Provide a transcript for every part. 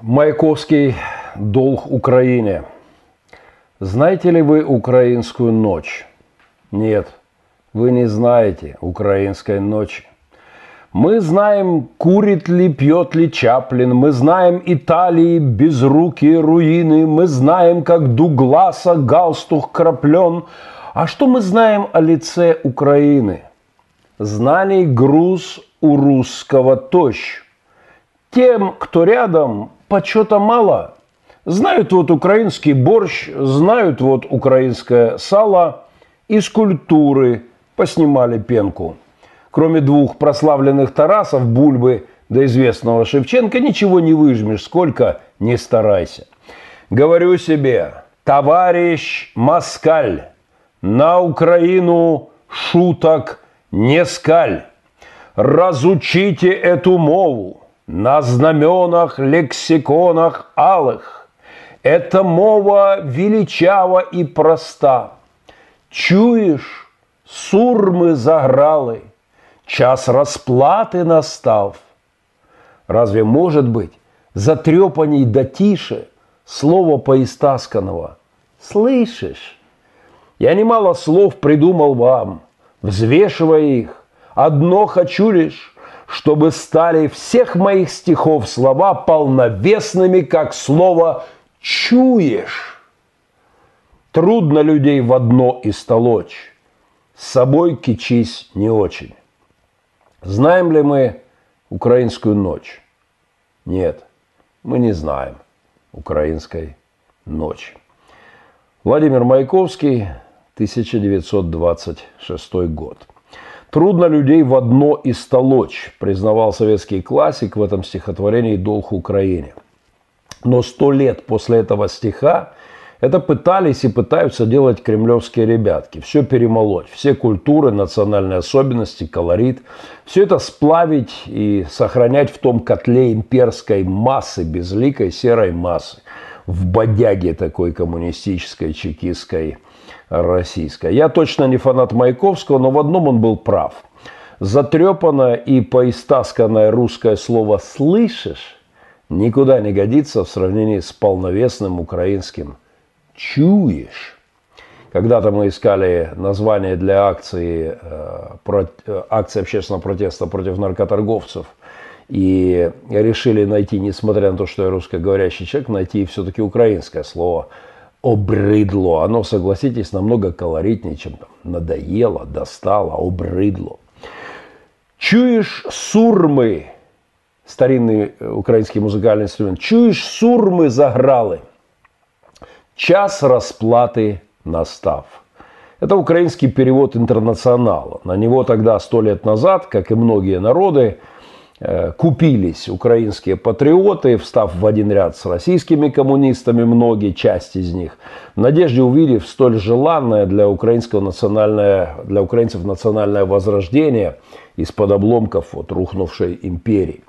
Маяковский «Долг Украине». Знаете ли вы украинскую ночь? Нет, вы не знаете украинской ночи. Мы знаем, курит ли, пьет ли Чаплин, мы знаем Италии безрукие руины, мы знаем, как Дугласа галстух краплен. А что мы знаем о лице Украины? Знаний груз у русского тощ. Тем, кто рядом, почета мало. Знают вот украинский борщ, знают вот украинское сало, из культуры поснимали пенку. Кроме двух прославленных Тарасов, Бульбы до известного Шевченко, ничего не выжмешь, сколько не старайся. Говорю себе, товарищ Москаль, на Украину шуток не скаль. Разучите эту мову на знаменах, лексиконах алых. Эта мова величава и проста. Чуешь, сурмы заграли, час расплаты настав. Разве может быть затрепанней да тише слово поистасканного? Слышишь? Я немало слов придумал вам, взвешивая их. Одно хочу лишь, чтобы стали всех моих стихов слова полновесными, как слово «чуешь». Трудно людей в одно истолочь, с собой кичись не очень. Знаем ли мы украинскую ночь? Нет, мы не знаем украинской ночи. Владимир Маяковский, 1926 год. Трудно людей в одно истолочь, признавал советский классик в этом стихотворении «Долг Украине». Но сто лет после этого стиха это пытались и пытаются делать кремлевские ребятки. Все перемолоть, все культуры, национальные особенности, колорит. Все это сплавить и сохранять в том котле имперской массы, безликой серой массы. В бодяге такой коммунистической, чекистской, российская. Я точно не фанат Маяковского, но в одном он был прав. Затрепанное и поистасканное русское слово «слышишь» никуда не годится в сравнении с полновесным украинским «чуешь». Когда-то мы искали название для акции, э, э, акции общественного протеста против наркоторговцев и решили найти, несмотря на то, что я русскоговорящий человек, найти все-таки украинское слово – обрыдло. Оно, согласитесь, намного колоритнее, чем там надоело, достало, обрыдло. Чуешь сурмы, старинный э, украинский музыкальный инструмент, чуешь сурмы загралы, час расплаты настав. Это украинский перевод интернационала. На него тогда, сто лет назад, как и многие народы, купились украинские патриоты, встав в один ряд с российскими коммунистами, многие части из них, в надежде увидев столь желанное для, украинского национальное, для украинцев национальное возрождение из-под обломков вот, рухнувшей империи.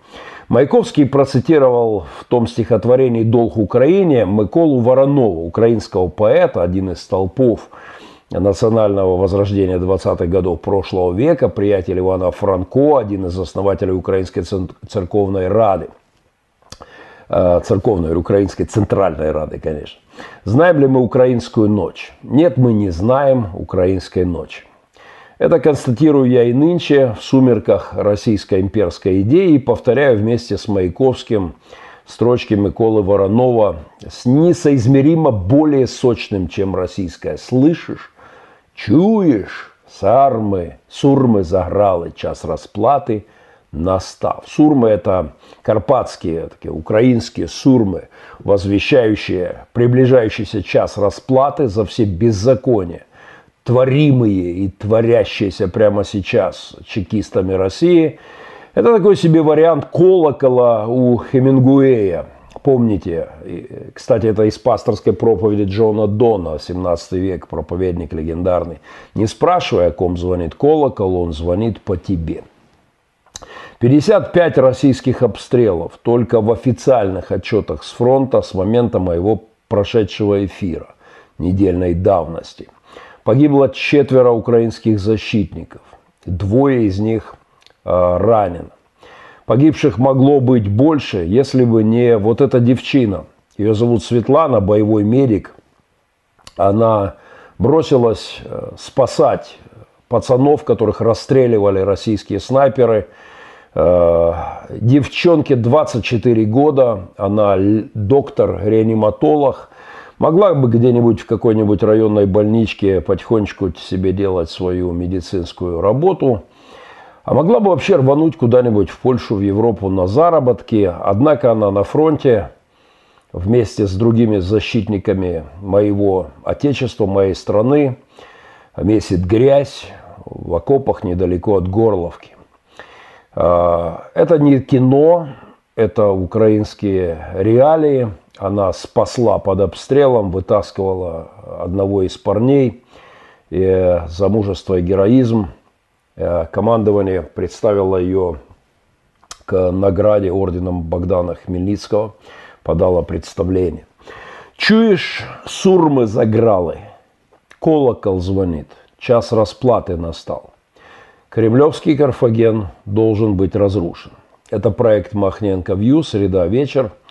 Маяковский процитировал в том стихотворении «Долг Украине» Миколу Воронова, украинского поэта, один из столпов национального возрождения 20-х годов прошлого века, приятель Ивана Франко, один из основателей Украинской церковной рады, э, церковной Украинской центральной рады, конечно. Знаем ли мы украинскую ночь? Нет, мы не знаем украинской ночи. Это констатирую я и нынче в сумерках российской имперской идеи и повторяю вместе с Маяковским строчки Миколы Воронова с несоизмеримо более сочным, чем российская. Слышишь? Чуєш, сармы, сурмы заграли, час расплаты настав. Сурмы – это карпатские, такие украинские сурмы, возвещающие приближающийся час расплаты за все беззакония, творимые и творящиеся прямо сейчас чекистами России. Это такой себе вариант колокола у Хемингуэя – Помните, кстати, это из пасторской проповеди Джона Дона, 17 век, проповедник легендарный. Не спрашивая, о ком звонит колокол, он звонит по тебе. 55 российских обстрелов только в официальных отчетах с фронта с момента моего прошедшего эфира недельной давности. Погибло четверо украинских защитников. Двое из них э, ранены. Погибших могло быть больше, если бы не вот эта девчина. Ее зовут Светлана, боевой медик. Она бросилась э, спасать пацанов, которых расстреливали российские снайперы. Э, девчонке 24 года, она доктор-реаниматолог. Могла бы где-нибудь в какой-нибудь районной больничке потихонечку себе делать свою медицинскую работу. А могла бы вообще рвануть куда-нибудь в Польшу, в Европу на заработки. Однако она на фронте вместе с другими защитниками моего отечества, моей страны, месит грязь в окопах недалеко от Горловки. А, это не кино, это украинские реалии – она спасла под обстрелом, вытаскивала одного из парней. И за мужество и героизм э, командование представило ее к награде орденом Богдана Хмельницкого, подало представление. Чуешь, сурмы загралы, колокол звонит, час расплаты настал. Кремлевский Карфаген должен быть разрушен. Это проект Махненко Вью, среда, вечер –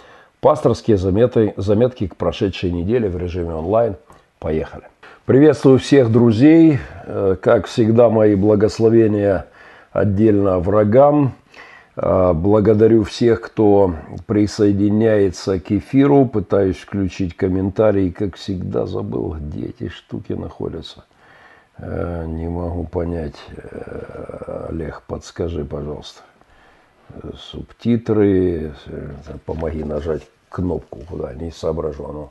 Пасторские заметы, заметки к прошедшей неделе в режиме онлайн. Поехали. Приветствую всех друзей. Э, как всегда, мои благословения отдельно врагам. Э, благодарю всех, кто присоединяется к эфиру. Пытаюсь включить комментарии. Как всегда, забыл, где эти штуки находятся. Э, не могу понять. Олег, подскажи, пожалуйста субтитры, помоги нажать кнопку, куда не соображу. Ну.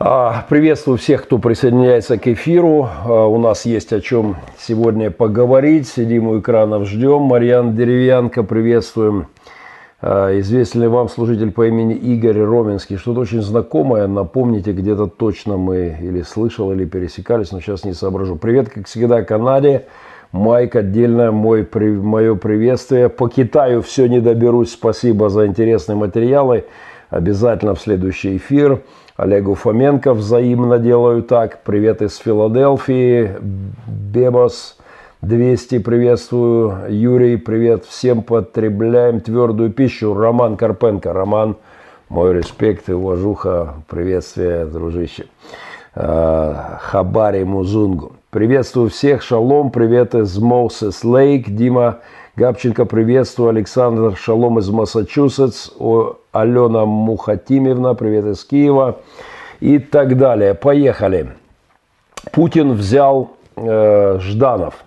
А, приветствую всех, кто присоединяется к эфиру. А, у нас есть о чем сегодня поговорить. Сидим у экранов, ждем. Марьян Деревянко, приветствуем. А, известен ли вам служитель по имени Игорь Роменский? Что-то очень знакомое, напомните, где-то точно мы или слышал, или пересекались, но сейчас не соображу. Привет, как всегда, Канаде. Майк, отдельно мой, при, мое приветствие. По Китаю все не доберусь. Спасибо за интересные материалы. Обязательно в следующий эфир. Олегу Фоменко взаимно делаю так. Привет из Филадельфии. Бебос 200 приветствую. Юрий, привет. Всем потребляем твердую пищу. Роман Карпенко. Роман, мой респект и уважуха. Приветствие, дружище. А, Хабари Музунгу. Приветствую всех. Шалом. Привет из Моусес Лейк. Дима Габченко, приветствую. Александр Шалом из Массачусетс. Алена Мухатимевна, привет из Киева. И так далее. Поехали. Путин взял э, Жданов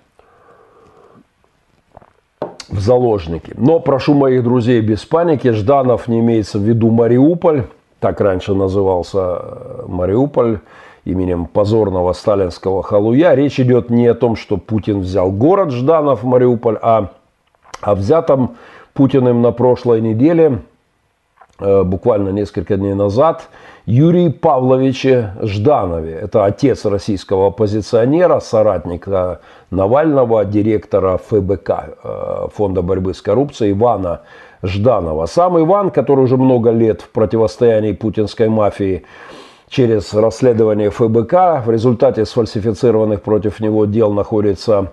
в заложники. Но прошу моих друзей без паники. Жданов не имеется в виду Мариуполь. Так раньше назывался э, Мариуполь именем позорного сталинского халуя. Речь идет не о том, что Путин взял город Жданов, Мариуполь, а о взятом Путиным на прошлой неделе, буквально несколько дней назад, Юрий Павловиче Жданове. Это отец российского оппозиционера, соратника Навального, директора ФБК, э, Фонда борьбы с коррупцией Ивана Жданова. Сам Иван, который уже много лет в противостоянии путинской мафии, через расследование ФБК. В результате сфальсифицированных против него дел находится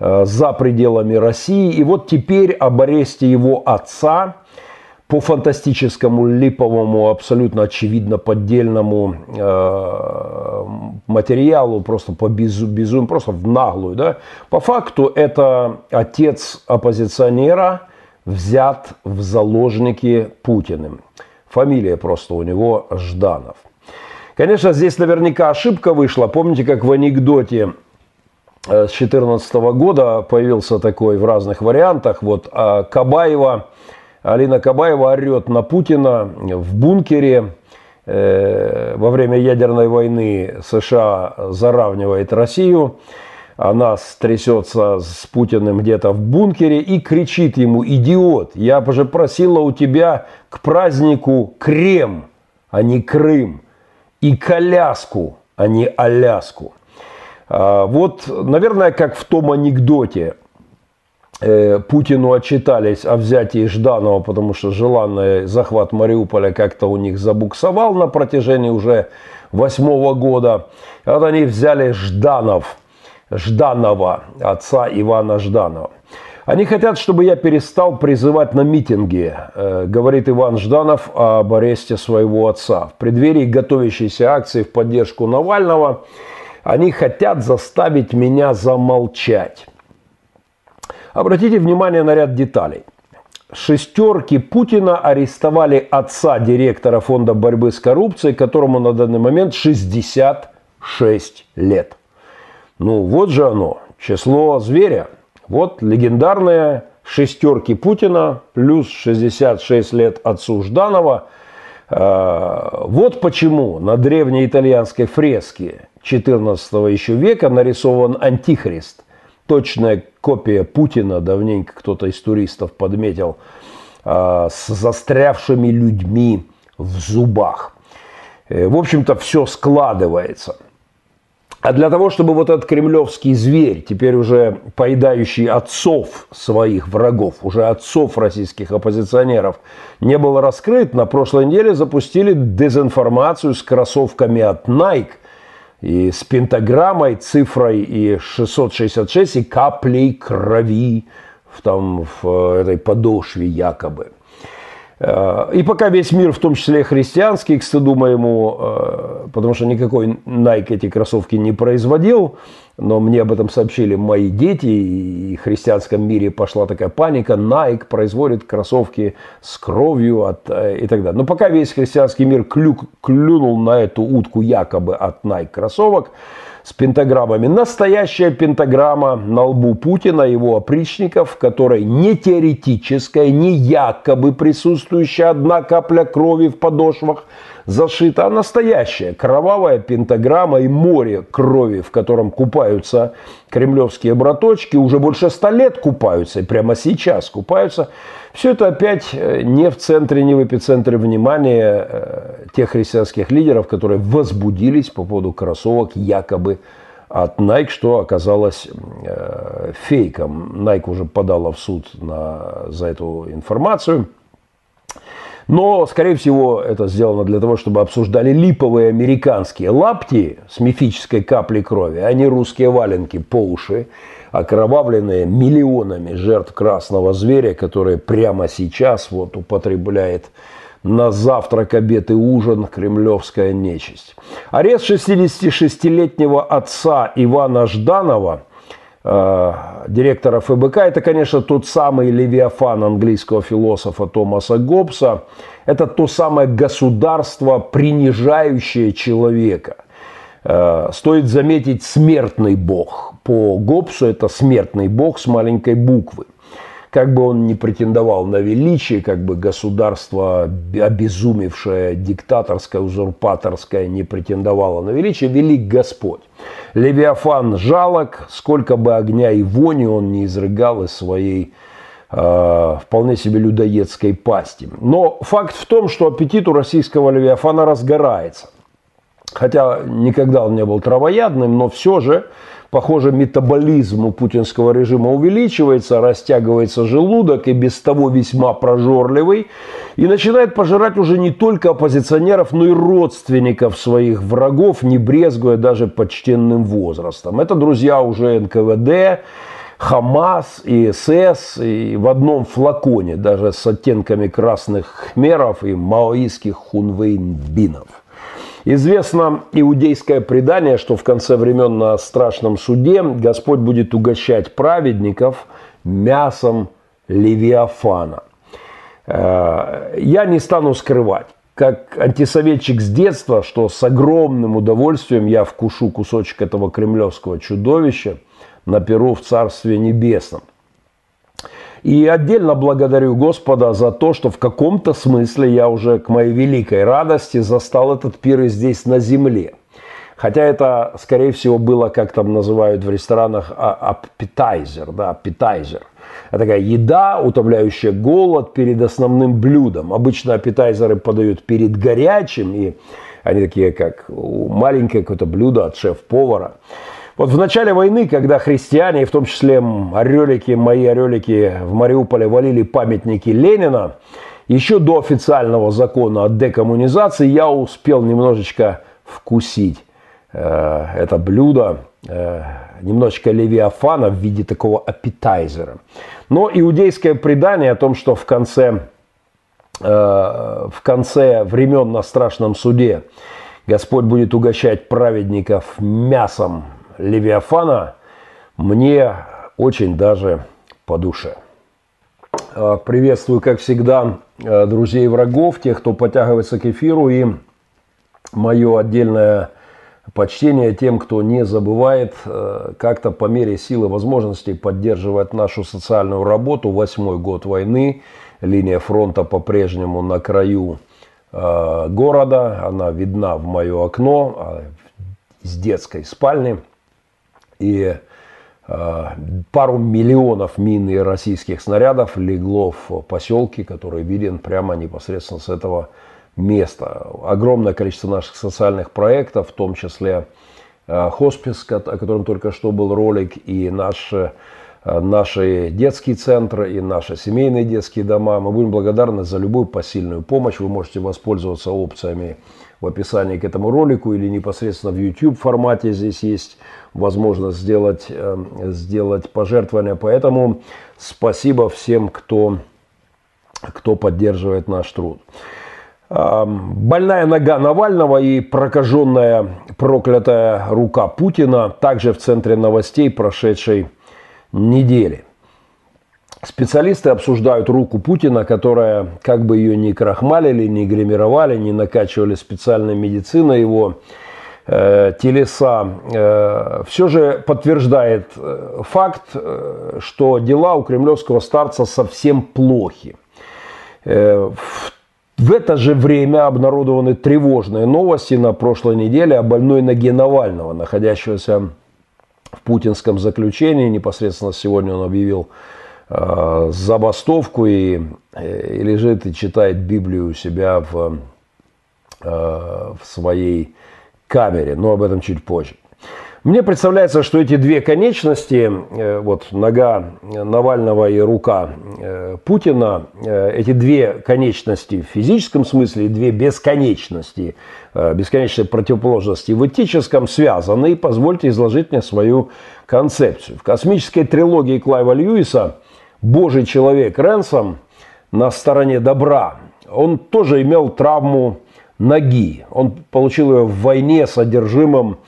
э, за пределами России. И вот теперь об аресте его отца по фантастическому липовому, абсолютно очевидно поддельному э, материалу, просто по безу, безумию, просто в наглую. Да? По факту это отец оппозиционера взят в заложники Путиным. Фамилия просто у него Жданов. Конечно, здесь наверняка ошибка вышла. Помните, как в анекдоте э, с 2014 года появился такой в разных вариантах. Вот а Кабаева, Алина Кабаева орет на Путина в бункере. Э, во время ядерной войны США заравнивает Россию. Она трясется с Путиным где-то в бункере и кричит ему, идиот, я же просила у тебя к празднику Крем, а не Крым и коляску, а не Аляску. А, вот, наверное, как в том анекдоте, Путину отчитались о взятии Жданова, потому что желанный захват Мариуполя как-то у них забуксовал на протяжении уже восьмого года. Вот они взяли Жданов, Жданова, отца Ивана Жданова. Они хотят, чтобы я перестал призывать на митинги, э, говорит Иван Жданов об аресте своего отца. В преддверии готовящейся акции в поддержку Навального они хотят заставить меня замолчать. Обратите внимание на ряд деталей. Шестерки Путина арестовали отца директора фонда борьбы с коррупцией, которому на данный момент 66 лет. Ну вот же оно, число зверя – вот легендарные шестерки Путина плюс 66 лет отцу Жданова. Э, вот почему на древней итальянской фреске 14 еще века нарисован антихрист. Точная копия Путина, давненько кто-то из туристов подметил, э, с застрявшими людьми в зубах. Э, в общем-то, все складывается – а для того, чтобы вот этот кремлевский зверь, теперь уже поедающий отцов своих врагов, уже отцов российских оппозиционеров, не был раскрыт, на прошлой неделе запустили дезинформацию с кроссовками от Nike и с пентаграммой, цифрой и 666 и каплей крови в, там, в этой подошве якобы. Э, и пока весь мир, в том числе христианский, к стыду моему, э, потому что никакой Nike эти кроссовки не производил, но мне об этом сообщили мои дети, и в христианском мире пошла такая паника, Nike производит кроссовки с кровью от, э, и так далее. Но пока весь христианский мир клю, клюнул на эту утку якобы от Nike кроссовок, с пентаграммами. Настоящая пентаграмма на лбу Путина, его опричников, в которой не теоретическая, не якобы присутствующая одна капля крови в подошвах зашита, а настоящая кровавая пентаграмма и море крови, в котором купаются кремлевские браточки, уже больше ста лет купаются, и прямо сейчас купаются – все это опять э, не в центре, не в эпицентре внимания э, тех христианских лидеров, которые возбудились по поводу кроссовок якобы от Nike, что оказалось э, фейком. Nike уже подала в суд на, за эту информацию. Но, скорее всего, это сделано для того, чтобы обсуждали липовые американские лапти с мифической каплей крови, а не русские валенки по уши окровавленные миллионами жертв красного зверя, которые прямо сейчас вот употребляет на завтрак, обед и ужин кремлевская нечисть. Арест 66-летнего отца Ивана Жданова, директора ФБК, это, конечно, тот самый левиафан английского философа Томаса Гоббса. Это то самое государство, принижающее человека. Э, стоит заметить смертный бог. По Гоббсу это смертный бог с маленькой буквы. Как бы он ни претендовал на величие, как бы государство обезумевшее, диктаторское, узурпаторское не претендовало на величие, велик Господь. Левиафан жалок, сколько бы огня и вони он не изрыгал из своей э, вполне себе людоедской пасти. Но факт в том, что аппетит у российского Левиафана разгорается. Хотя никогда он не был травоядным, но все же, похоже, метаболизм у путинского режима увеличивается, растягивается желудок и без того весьма прожорливый, и начинает пожирать уже не только оппозиционеров, но и родственников своих врагов, не брезгуя даже почтенным возрастом. Это, друзья, уже НКВД, Хамас и СС и в одном флаконе, даже с оттенками красных хмеров и маоистских хунвейнбинов. Известно иудейское предание, что в конце времен на страшном суде Господь будет угощать праведников мясом Левиафана. Э, я не стану скрывать, как антисоветчик с детства, что с огромным удовольствием я вкушу кусочек этого кремлевского чудовища на перу в Царстве Небесном. И отдельно благодарю Господа за то, что в каком-то смысле я уже к моей великой радости застал этот пир и здесь на земле. Хотя это, скорее всего, было, как там называют в ресторанах, аппетайзер, да, аппетайзер. Это такая еда, утомляющая голод перед основным блюдом. Обычно аппетайзеры подают перед горячим, и они такие, как маленькое какое-то блюдо от шеф-повара. Вот в начале войны, когда христиане, в том числе орелики, мои орелики в Мариуполе валили памятники Ленина, еще до официального закона о декоммунизации я успел немножечко вкусить э, это блюдо. Э, немножечко левиафана в виде такого аппетайзера. Но иудейское предание о том, что в конце, э, в конце времен на страшном суде Господь будет угощать праведников мясом левиафана, мне очень даже по душе. Э, приветствую, как всегда, э, друзей и врагов, тех, кто подтягивается к эфиру, и мое отдельное почтение тем, кто не забывает э, как-то по мере силы возможностей поддерживать нашу социальную работу. Восьмой год войны, линия фронта по-прежнему на краю города, она видна в мое окно а, из детской спальни. И э, пару миллионов мин и российских снарядов легло в поселке, который виден прямо непосредственно с этого место. Огромное количество наших социальных проектов, в том числе э, хоспис, о котором только что был ролик, и наши, э, наши детские центры, и наши семейные детские дома. Мы будем благодарны за любую посильную помощь. Вы можете воспользоваться опциями в описании к этому ролику или непосредственно в YouTube формате. Здесь есть возможность сделать, э, сделать пожертвования. Поэтому спасибо всем, кто, кто поддерживает наш труд. Больная нога Навального и прокаженная проклятая рука Путина также в центре новостей прошедшей недели. Специалисты обсуждают руку Путина, которая, как бы ее ни крахмалили, ни гримировали, ни накачивали специальной медициной его э, телеса, э, все же подтверждает э, факт, э, что дела у кремлевского старца совсем плохи. Э, в в это же время обнародованы тревожные новости на прошлой неделе о больной ноге Навального, находящегося в путинском заключении. Непосредственно сегодня он объявил забастовку и, э, и лежит и читает Библию у себя в, э, в своей камере, но об этом чуть позже. Мне представляется, что эти две конечности, э, вот нога Навального и рука э, Путина, э, эти две конечности в физическом смысле и две бесконечности, бесконечные противоположности в этическом связаны. И позвольте изложить мне свою концепцию. В космической трилогии Клайва Льюиса «Божий человек Ренсом» на стороне добра, он тоже имел травму ноги. Он получил ее в войне с одержимым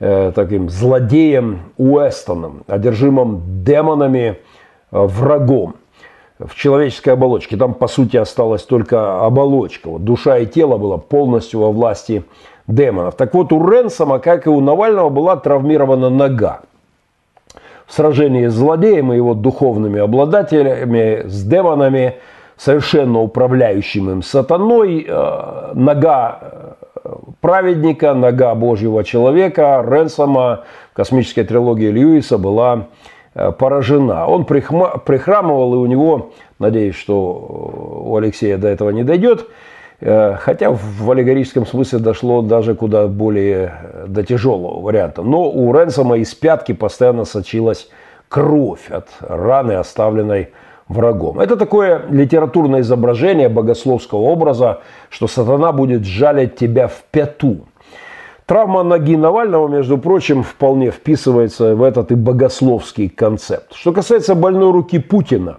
э, таким злодеем Уэстоном, одержимым демонами, э, врагом в человеческой оболочке. Там, по сути, осталась только оболочка. Вот душа и тело было полностью во власти демонов. Так вот, у Ренсома, как и у Навального, была травмирована нога. В сражении с злодеем и его духовными обладателями, с демонами, совершенно управляющим им сатаной, э, нога праведника, нога Божьего человека, Ренсома в космической трилогии Льюиса была э, поражена. Он прихрамывал, и у него, надеюсь, что у Алексея до этого не дойдет, э, хотя в аллегорическом смысле дошло даже куда более э, до тяжелого варианта. Но у Ренсома из пятки постоянно сочилась кровь от раны, оставленной врагом. Это такое литературное изображение богословского образа, что сатана будет жалить тебя в пяту. Травма ноги Навального, между прочим, вполне вписывается в этот и богословский концепт. Что касается больной руки Путина,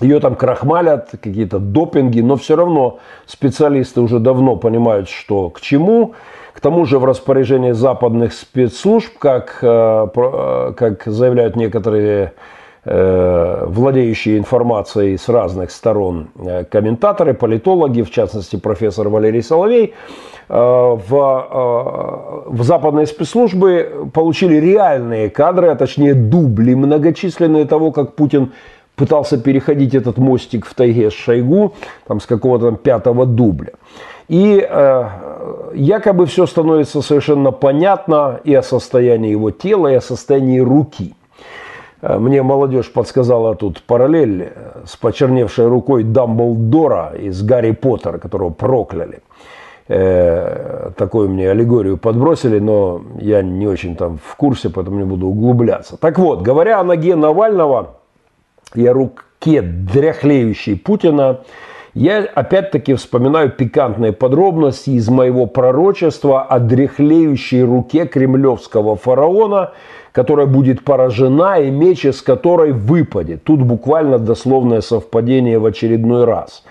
ее там крахмалят, какие-то допинги, но все равно специалисты уже давно понимают, что к чему. К тому же в распоряжении западных спецслужб, как, э, э, как заявляют некоторые Э, владеющие информацией с разных сторон комментаторы, политологи, в частности профессор Валерий Соловей, в, в западные спецслужбы получили реальные кадры, а точнее дубли многочисленные того, как Путин пытался переходить этот мостик в тайге с Шойгу, там с какого-то там пятого дубля. И э, якобы все становится совершенно понятно и о состоянии его тела, и о состоянии руки – Э, мне молодежь подсказала тут параллель э, с почерневшей рукой Дамблдора из Гарри Поттера, которого прокляли. Э, такую мне аллегорию подбросили, но я не очень там в курсе, поэтому не буду углубляться. Так вот, говоря о ноге Навального о руке дряхлеющей Путина, Я опять-таки вспоминаю пикантные подробности из моего пророчества о дряхлеющей руке кремлевского фараона, которая будет поражена и меч из которой выпадет. Тут буквально дословное совпадение в очередной раз.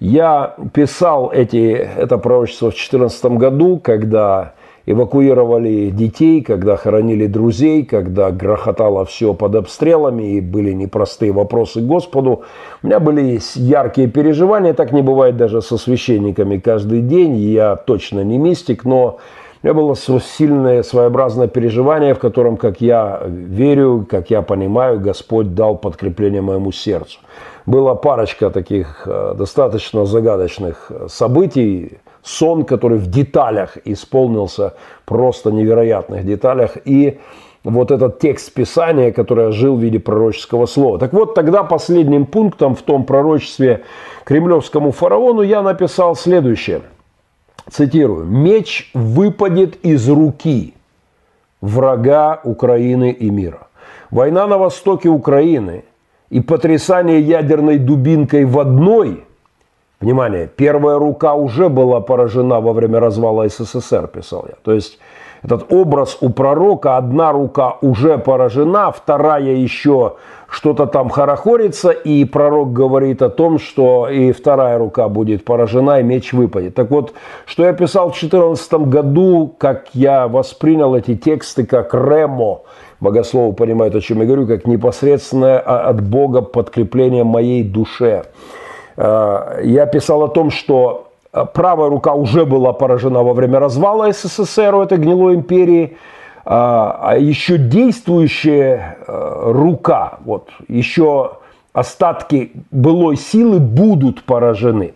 Я писал эти, это пророчество в 2014 году, когда эвакуировали детей, когда хоронили друзей, когда грохотало все под обстрелами и были непростые вопросы к Господу. У меня были яркие переживания, так не бывает даже со священниками каждый день. Я точно не мистик, но у меня было сильное своеобразное переживание, в котором, как я верю, как я понимаю, Господь дал подкрепление моему сердцу. Была парочка таких э, достаточно загадочных событий, сон, который в деталях исполнился, просто невероятных деталях, и вот этот текст Писания, который жил в виде пророческого слова. Так вот, тогда последним пунктом в том пророчестве кремлевскому фараону я написал следующее. Цитирую. «Меч выпадет из руки врага Украины и мира». Война на востоке Украины и потрясание ядерной дубинкой в одной – Внимание, первая рука уже была поражена во время развала СССР, писал я. То есть этот образ у пророка, одна рука уже поражена, вторая еще что-то там хорохорится, и пророк говорит о том, что и вторая рука будет поражена, и меч выпадет. Так вот, что я писал в 2014 году, как я воспринял эти тексты как ремо, богословы понимают, о чем я говорю, как непосредственное от Бога подкрепление моей душе. Э, я писал о том, что э, правая рука уже была поражена во время развала СССР, этой гнилой империи, а, а еще действующая э, рука, вот, еще остатки былой силы будут поражены.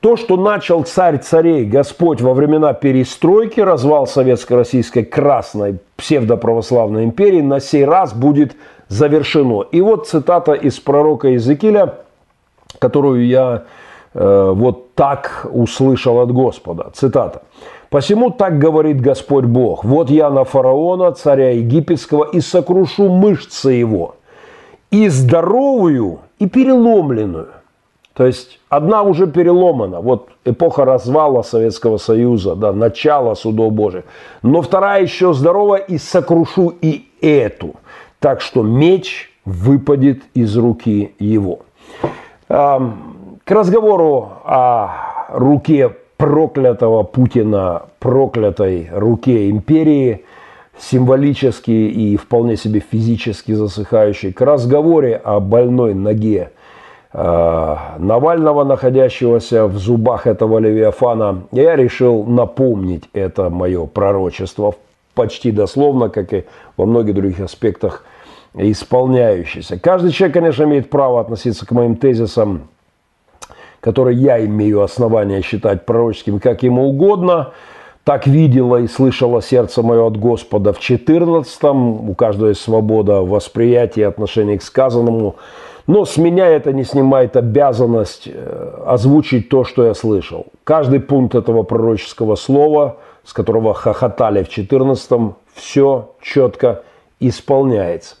То, что начал царь царей Господь во времена перестройки, развал советско-российской красной псевдоправославной империи, на сей раз будет завершено. И вот цитата из пророка Иезекииля – которую я э, вот так услышал от Господа. Цитата. «Посему так говорит Господь Бог, вот я на фараона, царя египетского, и сокрушу мышцы его, и здоровую, и переломленную». То есть одна уже переломана, вот эпоха развала Советского Союза, да, начало судов Божьих. Но вторая еще здоровая, и сокрушу и эту. Так что меч выпадет из руки его. К разговору о руке проклятого Путина, проклятой руке империи, символически и вполне себе физически засыхающей, к разговоре о больной ноге э, Навального, находящегося в зубах этого Левиафана, я решил напомнить это мое пророчество почти дословно, как и во многих других аспектах исполняющийся. Каждый человек, конечно, имеет право относиться к моим тезисам, которые я имею основания считать пророческими, как ему угодно. Так видело и слышало сердце мое от Господа в 14-м. У каждого есть свобода восприятия и отношения к сказанному. Но с меня это не снимает обязанность э, озвучить то, что я слышал. Каждый пункт этого пророческого слова, с которого хохотали в 14-м, все четко исполняется.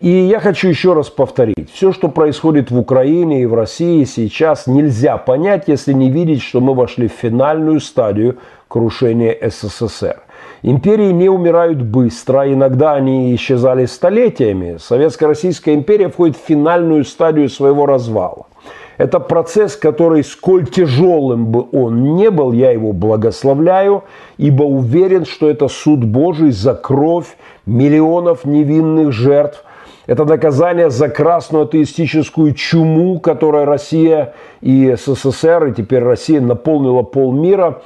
И я хочу еще раз повторить. Все, что происходит в Украине и в России сейчас, нельзя понять, если не видеть, что мы вошли в финальную стадию крушения СССР. Империи не умирают быстро, иногда они исчезали столетиями. Советско-Российская империя входит в финальную стадию своего развала. Это процесс, который, сколь тяжелым бы он не был, я его благословляю, ибо уверен, что это суд Божий за кровь миллионов невинных жертв. Это наказание за красную атеистическую чуму, которой Россия и СССР, и теперь Россия наполнила полмира.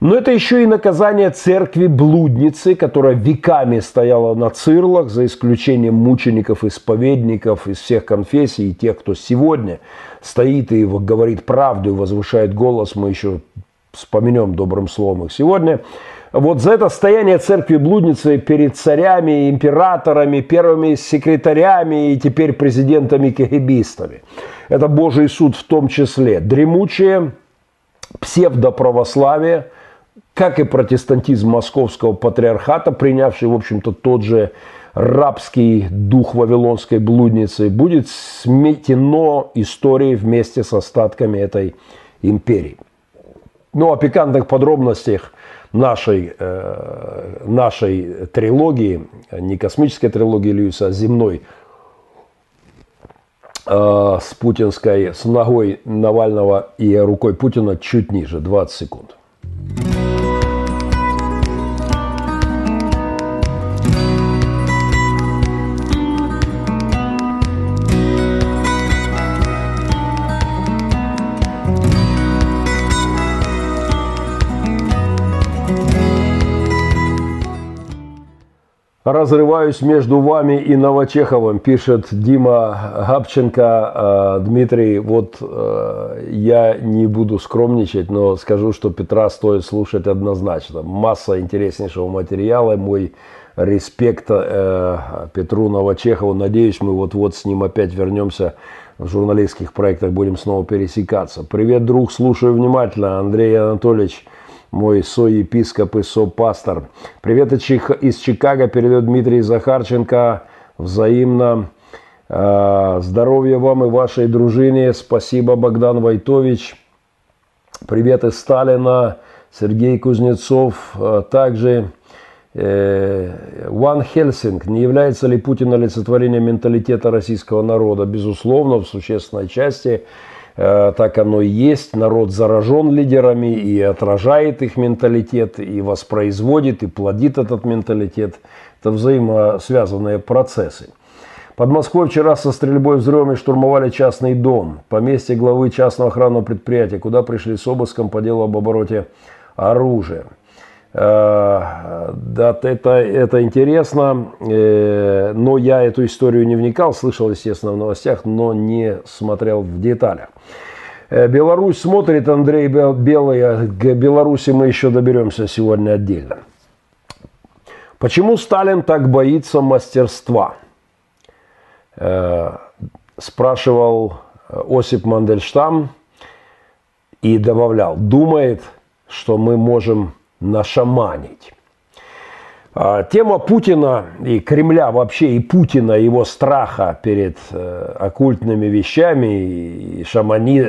Но это еще и наказание церкви блудницы, которая веками стояла на цирлах, за исключением мучеников, исповедников из всех конфессий и тех, кто сегодня стоит и говорит правду и возвышает голос. Мы еще вспомнем добрым словом их сегодня. Вот за это стояние церкви блудницы перед царями, императорами, первыми секретарями и теперь президентами-кагибистами. Это Божий суд в том числе. Дремучее псевдоправославие – как и протестантизм московского патриархата, принявший, в общем-то, тот же рабский дух вавилонской блудницы, будет сметено историей вместе с остатками этой империи. Ну, о пикантных подробностях нашей, э, нашей трилогии, не космической трилогии Льюиса, а земной, э, с путинской, с ногой Навального и рукой Путина чуть ниже, 20 секунд. Разрываюсь между вами и Новочеховым, пишет Дима Габченко. Э, Дмитрий, вот э, я не буду скромничать, но скажу, что Петра стоит слушать однозначно. Масса интереснейшего материала. Мой респект э, Петру Новочехову. Надеюсь, мы вот-вот с ним опять вернемся в журналистских проектах, будем снова пересекаться. Привет, друг, слушаю внимательно. Андрей Анатольевич – мой соепископ и сопастор. Привет из Чикаго передает Дмитрий Захарченко. Взаимно. А, здоровья вам и вашей дружине. Спасибо, Богдан Войтович. Привет из Сталина. Сергей Кузнецов. А, также Ван э, Хельсинг. Не является ли Путин олицетворением менталитета российского народа? Безусловно, в существенной части. Э, так оно и есть. Народ заражен лидерами и отражает их менталитет, и воспроизводит, и плодит этот менталитет. Это взаимосвязанные процессы. Под Москвой вчера со стрельбой взрывами штурмовали частный дом, поместье главы частного охранного предприятия, куда пришли с обыском по делу об обороте оружия. Э, да, это, это интересно, э, но я эту историю не вникал, слышал, естественно, в новостях, но не смотрел в деталях. Э, Беларусь смотрит, Андрей Белый, к Беларуси мы еще доберемся сегодня отдельно. Почему Сталин так боится мастерства? Спрашивал Осип Мандельштам и добавлял, думает, что мы можем нашаманить. А, тема Путина и Кремля вообще, и Путина, его страха перед э, оккультными вещами и шамани,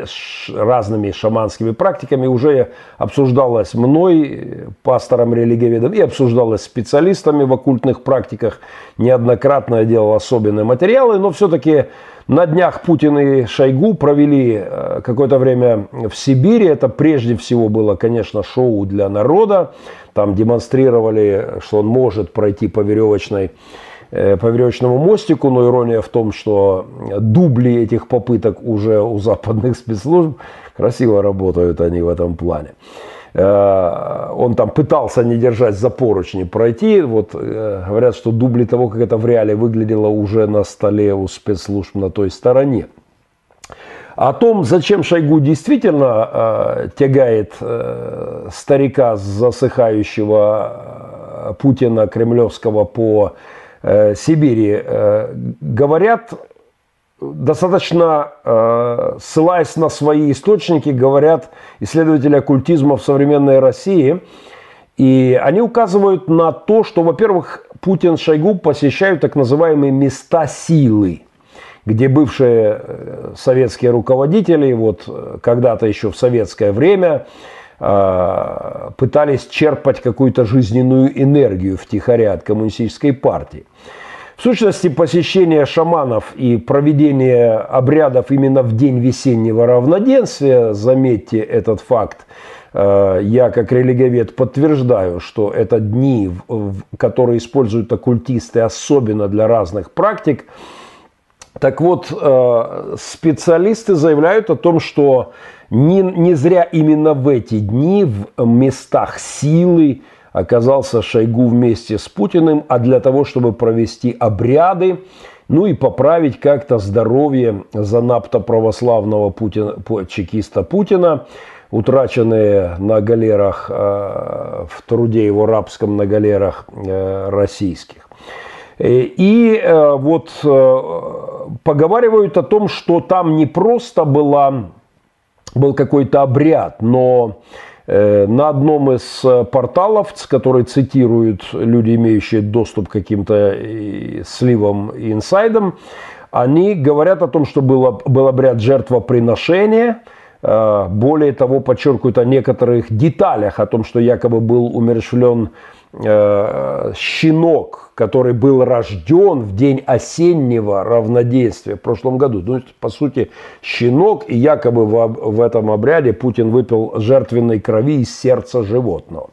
разными шаманскими практиками уже обсуждалась мной, пастором религиоведом, и обсуждалась специалистами в оккультных практиках. Неоднократно я делал особенные материалы, но все-таки на днях Путин и Шойгу провели э, какое-то время в Сибири. Это прежде всего было, конечно, шоу для народа. Там демонстрировали, что он может пройти по веревочной э, по веревочному мостику, но ирония в том, что дубли этих попыток уже у западных спецслужб красиво работают они в этом плане. Э, он там пытался не держать за поручни пройти. Вот э, говорят, что дубли того, как это в реале выглядело уже на столе у спецслужб на той стороне. О том, зачем Шойгу действительно э, тягает э, старика засыхающего Путина кремлевского по э, Сибири, э, говорят достаточно, э, ссылаясь на свои источники, говорят исследователи оккультизма в современной России. И они указывают на то, что, во-первых, Путин Шойгу посещают так называемые места силы, где бывшие э, советские руководители, вот э, когда-то еще в советское время, пытались черпать какую-то жизненную энергию втихаря от коммунистической партии. В сущности, посещение шаманов и проведение обрядов именно в день весеннего равноденствия, заметьте этот факт, э, я как религовед подтверждаю, что это дни, которые используют оккультисты особенно для разных практик. Так вот, э, специалисты заявляют о том, что не, не зря именно в эти дни в местах силы, оказался Шойгу вместе с Путиным, а для того, чтобы провести обряды, ну и поправить как-то здоровье занапто-православного Путина, чекиста Путина, утраченные на галерах, э, в труде его рабском на галерах э, российских. И э, вот поговаривают о том, что там не просто была, был какой-то обряд, но на одном из порталов, который цитируют люди, имеющие доступ к каким-то сливам и инсайдам, они говорят о том, что был, был обряд жертвоприношения. Более того, подчеркивают о некоторых деталях, о том, что якобы был умерщвлен Э, щенок, который был рожден в день осеннего равнодействия в прошлом году. Ну, по сути, щенок, и якобы в этом обряде Путин выпил жертвенной крови из сердца животного.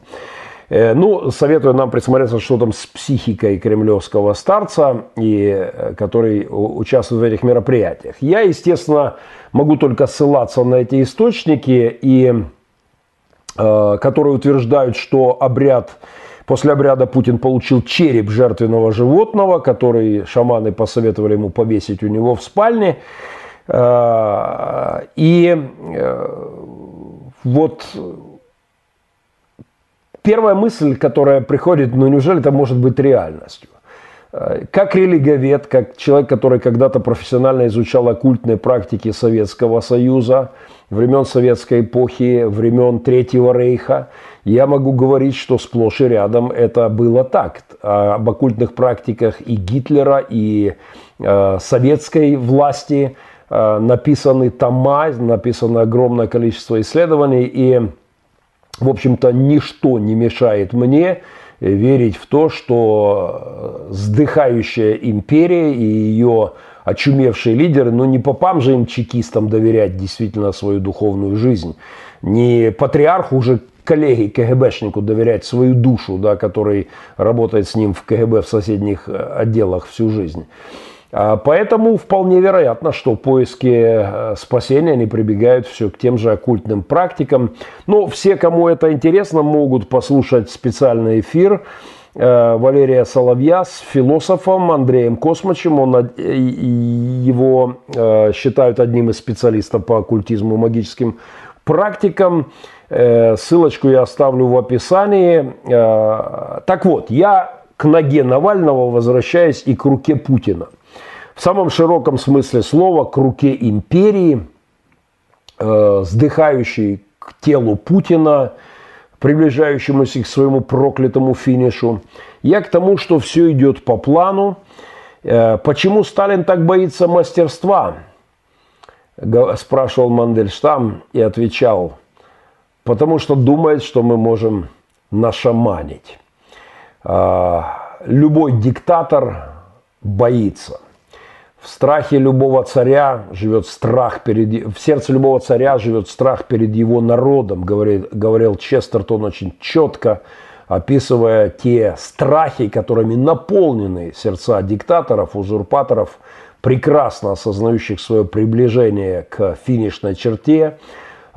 Э, ну, советую нам присмотреться, что там с психикой кремлевского старца, и, э, который участвует в этих мероприятиях. Я, естественно, могу только ссылаться на эти источники, и, которые утверждают, что обряд После обряда Путин получил череп жертвенного животного, который шаманы посоветовали ему повесить у него в спальне. Э, и э, вот первая мысль, которая приходит, ну неужели это может быть реальностью? Э, как религовед, как человек, который когда-то профессионально изучал оккультные практики Советского Союза, времен советской эпохи, времен Третьего Рейха, я могу говорить, что сплошь и рядом это было так. А об оккультных практиках и Гитлера, и э, советской власти э, написаны тома, написано огромное количество исследований, и, в общем-то, ничто не мешает мне верить в то, что сдыхающая империя и ее очумевшие лидеры, ну не попам же им чекистам доверять действительно свою духовную жизнь, не патриарху уже коллеге КГБшнику доверять свою душу, да, который работает с ним в КГБ в соседних э, отделах всю жизнь. А поэтому вполне вероятно, что в поиске э, спасения они прибегают все к тем же оккультным практикам. Но все, кому это интересно, могут послушать специальный эфир э, Валерия Соловья с философом Андреем Космачем. Он, его считают одним из специалистов по оккультизму и магическим практикам. Э, ссылочку я оставлю в описании. Э, так вот, я к ноге Навального возвращаюсь и к руке Путина. В самом широком смысле слова к руке империи, э, сдыхающей к телу Путина, приближающемуся к своему проклятому финишу. Я к тому, что все идет по плану. Почему Сталин так боится мастерства? Спрашивал Мандельштам и отвечал – потому что думает, что мы можем нашаманить. А, любой диктатор боится. В страхе любого царя живет страх перед... В сердце любого царя живет страх перед его народом, говорил, говорил Честертон очень четко, описывая те страхи, которыми наполнены сердца диктаторов, узурпаторов, прекрасно осознающих свое приближение к финишной черте,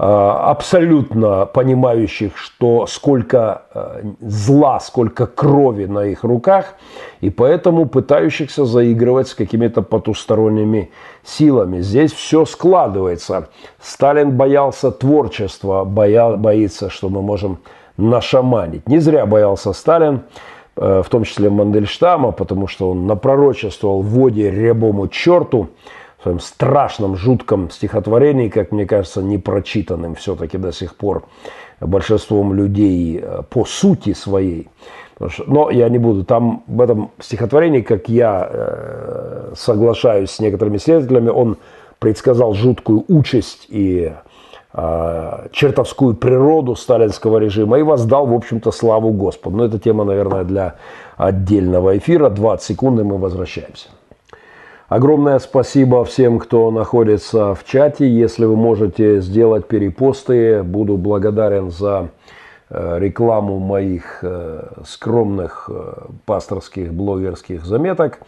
абсолютно понимающих, что сколько э, зла, сколько крови на их руках, и поэтому пытающихся заигрывать с какими-то потусторонними силами. Здесь все складывается. Сталин боялся творчества, боя, боится, что мы можем нашаманить. Не зря боялся Сталин, э, в том числе Мандельштама, потому что он напророчествовал в воде рябому черту, в своем страшном, жутком стихотворении, как мне кажется, не прочитанным все-таки до сих пор большинством людей э, по сути своей. Но я не буду. Там в этом стихотворении, как я э, соглашаюсь с некоторыми исследователями, он предсказал жуткую участь и э, чертовскую природу сталинского режима и воздал, в общем-то, славу Господу. Но это тема, наверное, для отдельного эфира. 20 секунд, и мы возвращаемся. Огромное спасибо всем, кто находится в чате. Если вы можете сделать перепосты, буду благодарен за э, рекламу моих э, скромных э, пасторских блогерских заметок.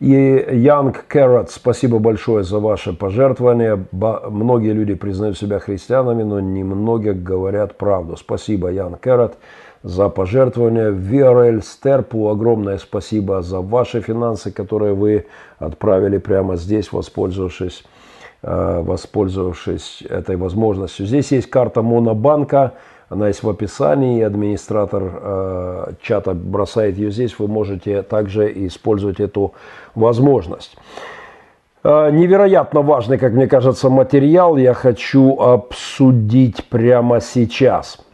И Young Carrot, спасибо большое за ваше пожертвование. Многие люди признают себя христианами, но немногие говорят правду. Спасибо, Young Carrot за пожертвования. VRL Стерпу огромное спасибо за ваши финансы, которые вы отправили прямо здесь, воспользовавшись, э, воспользовавшись этой возможностью. Здесь есть карта Монобанка, она есть в описании, администратор э, чата бросает ее здесь, вы можете также использовать эту возможность. Э, невероятно важный, как мне кажется, материал я хочу обсудить прямо сейчас –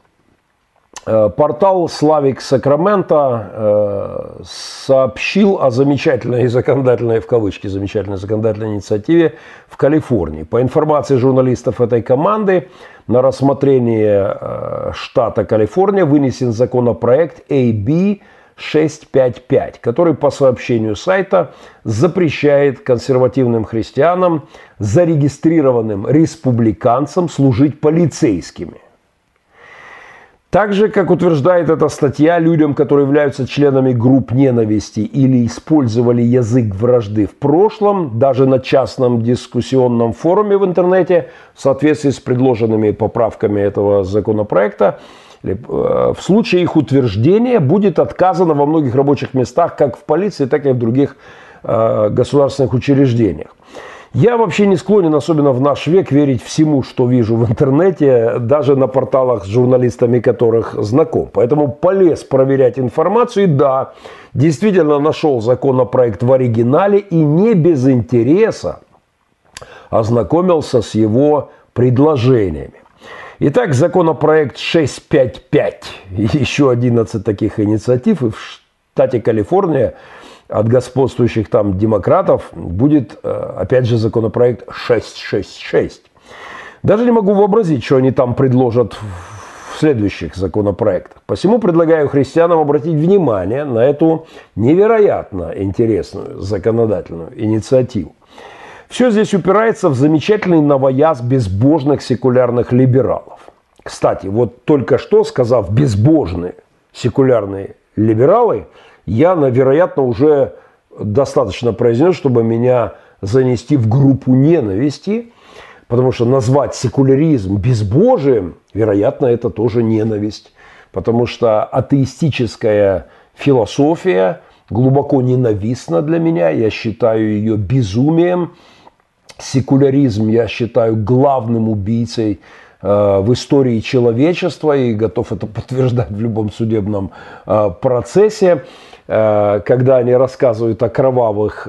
портал Славик Сакрамента э, сообщил о замечательной законодательной, в кавычки, замечательной законодательной инициативе в Калифорнии. По информации журналистов этой команды, на рассмотрение э, штата Калифорния вынесен законопроект AB 655, который по сообщению сайта запрещает консервативным христианам, зарегистрированным республиканцам служить полицейскими. Также, как утверждает эта статья, людям, которые являются членами групп ненависти или использовали язык вражды в прошлом, даже на частном дискуссионном форуме в интернете, в соответствии с предложенными поправками этого законопроекта, э, в случае их утверждения будет отказано во многих рабочих местах, как в полиции, так и в других э, государственных учреждениях. Я вообще не склонен, особенно в наш век, верить всему, что вижу в интернете, даже на порталах с журналистами, которых знаком. Поэтому полез проверять информацию. И да, действительно нашел законопроект в оригинале и не без интереса ознакомился с его предложениями. Итак, законопроект 655, еще 11 таких инициатив, и в штате Калифорния от господствующих там демократов будет, э, опять же, законопроект 666. Даже не могу вообразить, что они там предложат в следующих законопроектах. Посему предлагаю христианам обратить внимание на эту невероятно интересную законодательную инициативу. Все здесь упирается в замечательный новояз безбожных секулярных либералов. Кстати, вот только что сказав безбожные секулярные либералы – я, вероятно, уже достаточно произнес, чтобы меня занести в группу ненависти, потому что назвать секуляризм безбожием, вероятно, это тоже ненависть, потому что атеистическая философия глубоко ненавистна для меня, я считаю ее безумием, секуляризм я считаю главным убийцей Э, в истории человечества и готов это подтверждать в любом судебном э, процессе, когда они рассказывают о кровавых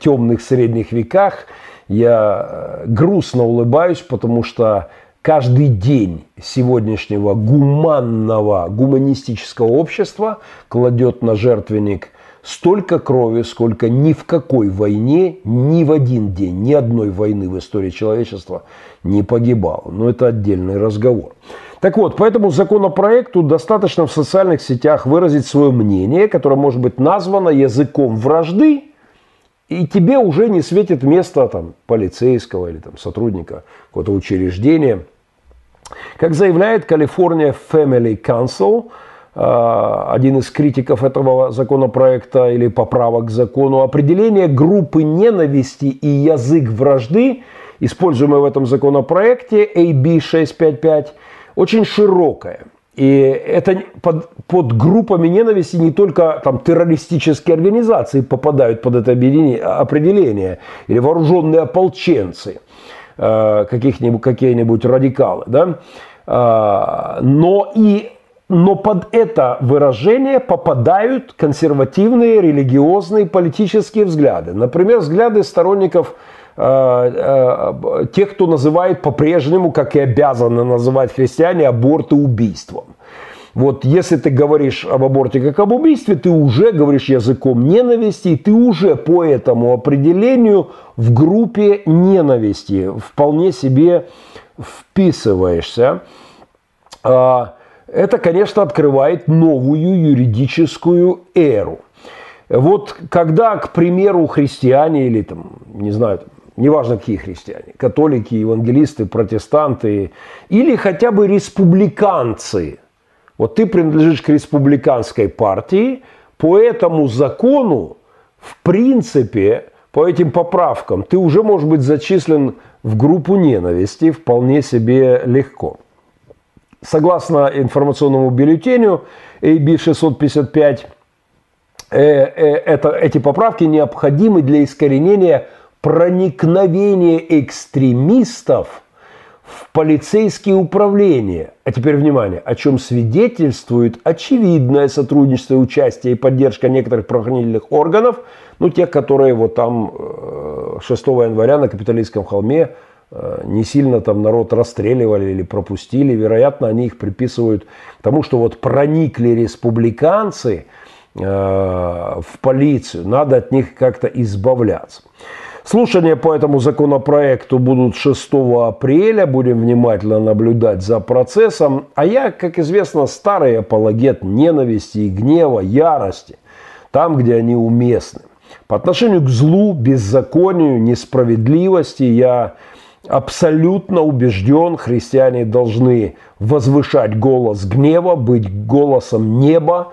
темных средних веках, я грустно улыбаюсь, потому что каждый день сегодняшнего гуманного, гуманистического общества кладет на жертвенник – столько крови, сколько ни в какой войне, ни в один день, ни одной войны в истории человечества не погибало. Но это отдельный разговор. Так вот, по этому законопроекту достаточно в социальных сетях выразить свое мнение, которое может быть названо языком вражды, и тебе уже не светит место там, полицейского или там, сотрудника какого-то учреждения. Как заявляет Калифорния Family Council – Э, один из критиков этого законопроекта или поправок к закону, определение группы ненависти и язык вражды, используемое в этом законопроекте AB 655, очень широкое. И это под, под группами ненависти не только там, террористические организации попадают под это определение, или вооруженные ополченцы, э, каких-нибудь, какие-нибудь радикалы, да? Э, но и но под это выражение попадают консервативные, религиозные, политические взгляды. Например, взгляды сторонников тех, кто называет по-прежнему, как и обязаны называть христиане, аборты убийством. Вот если ты говоришь об аборте как об убийстве, ты уже говоришь языком ненависти, и ты уже по этому определению в группе ненависти вполне себе вписываешься. А, это, конечно, открывает новую юридическую эру. Вот когда, к примеру, христиане или там, не знаю, неважно какие христиане, католики, евангелисты, протестанты или хотя бы республиканцы, вот ты принадлежишь к республиканской партии, по этому закону, в принципе, по этим поправкам, ты уже можешь быть зачислен в группу ненависти вполне себе легко. Согласно информационному бюллетеню AB 655, э, э, это, эти поправки необходимы для искоренения проникновения экстремистов в полицейские управления. А теперь внимание, о чем свидетельствует очевидное сотрудничество, участие и поддержка некоторых правоохранительных органов, ну, тех, которые вот там 6 э, января на Капитолийском холме э, не сильно там народ расстреливали или пропустили. Вероятно, они их приписывают тому, что вот проникли республиканцы э, в полицию, надо от них как-то избавляться. Слушания по этому законопроекту будут 6 апреля. Будем внимательно наблюдать за процессом. А я, как известно, старый апологет ненависти и гнева, ярости, там, где они уместны. По отношению к злу, беззаконию, несправедливости я абсолютно убежден, христиане должны возвышать голос гнева, быть голосом неба,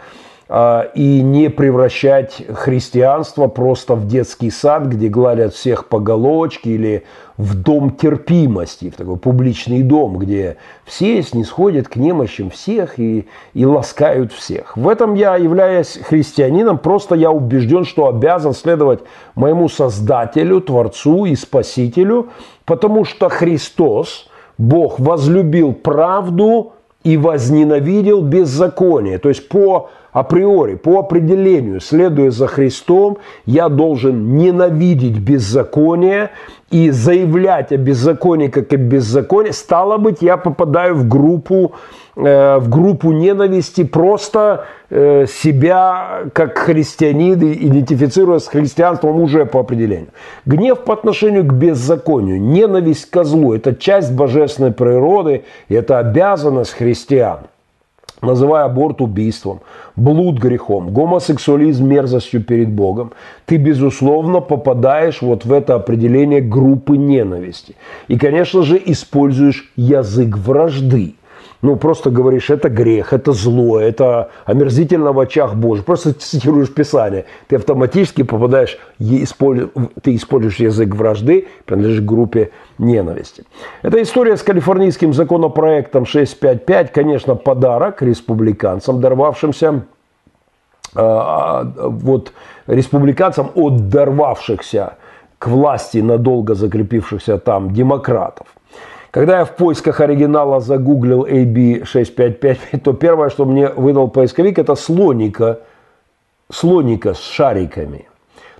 и не превращать христианство просто в детский сад, где гладят всех по головочке, или в дом терпимости, в такой публичный дом, где все снисходят к немощам всех и, и ласкают всех. В этом я, являясь христианином, просто я убежден, что обязан следовать моему Создателю, Творцу и Спасителю, потому что Христос, Бог, возлюбил правду и возненавидел беззаконие. То есть по априори, по определению, следуя за Христом, я должен ненавидеть беззаконие и заявлять о беззаконии как о беззаконии. Стало быть, я попадаю в группу, э, в группу ненависти, просто э, себя как христианин, идентифицируя с христианством уже по определению. Гнев по отношению к беззаконию, ненависть к злу – это часть божественной природы, это обязанность христиан называя аборт убийством, блуд грехом, гомосексуализм мерзостью перед Богом, ты, безусловно, попадаешь вот в это определение группы ненависти. И, конечно же, используешь язык вражды – ну, просто говоришь, это грех, это зло, это омерзительно в очах Божьих. Просто цитируешь Писание. Ты автоматически попадаешь, ты используешь язык вражды, принадлежишь к группе ненависти. Эта история с калифорнийским законопроектом 655, конечно, подарок республиканцам, дорвавшимся а, а, вот республиканцам от дорвавшихся к власти надолго закрепившихся там демократов. Когда я в поисках оригинала загуглил AB655, то первое, что мне выдал поисковик, это слоника, слоника с шариками.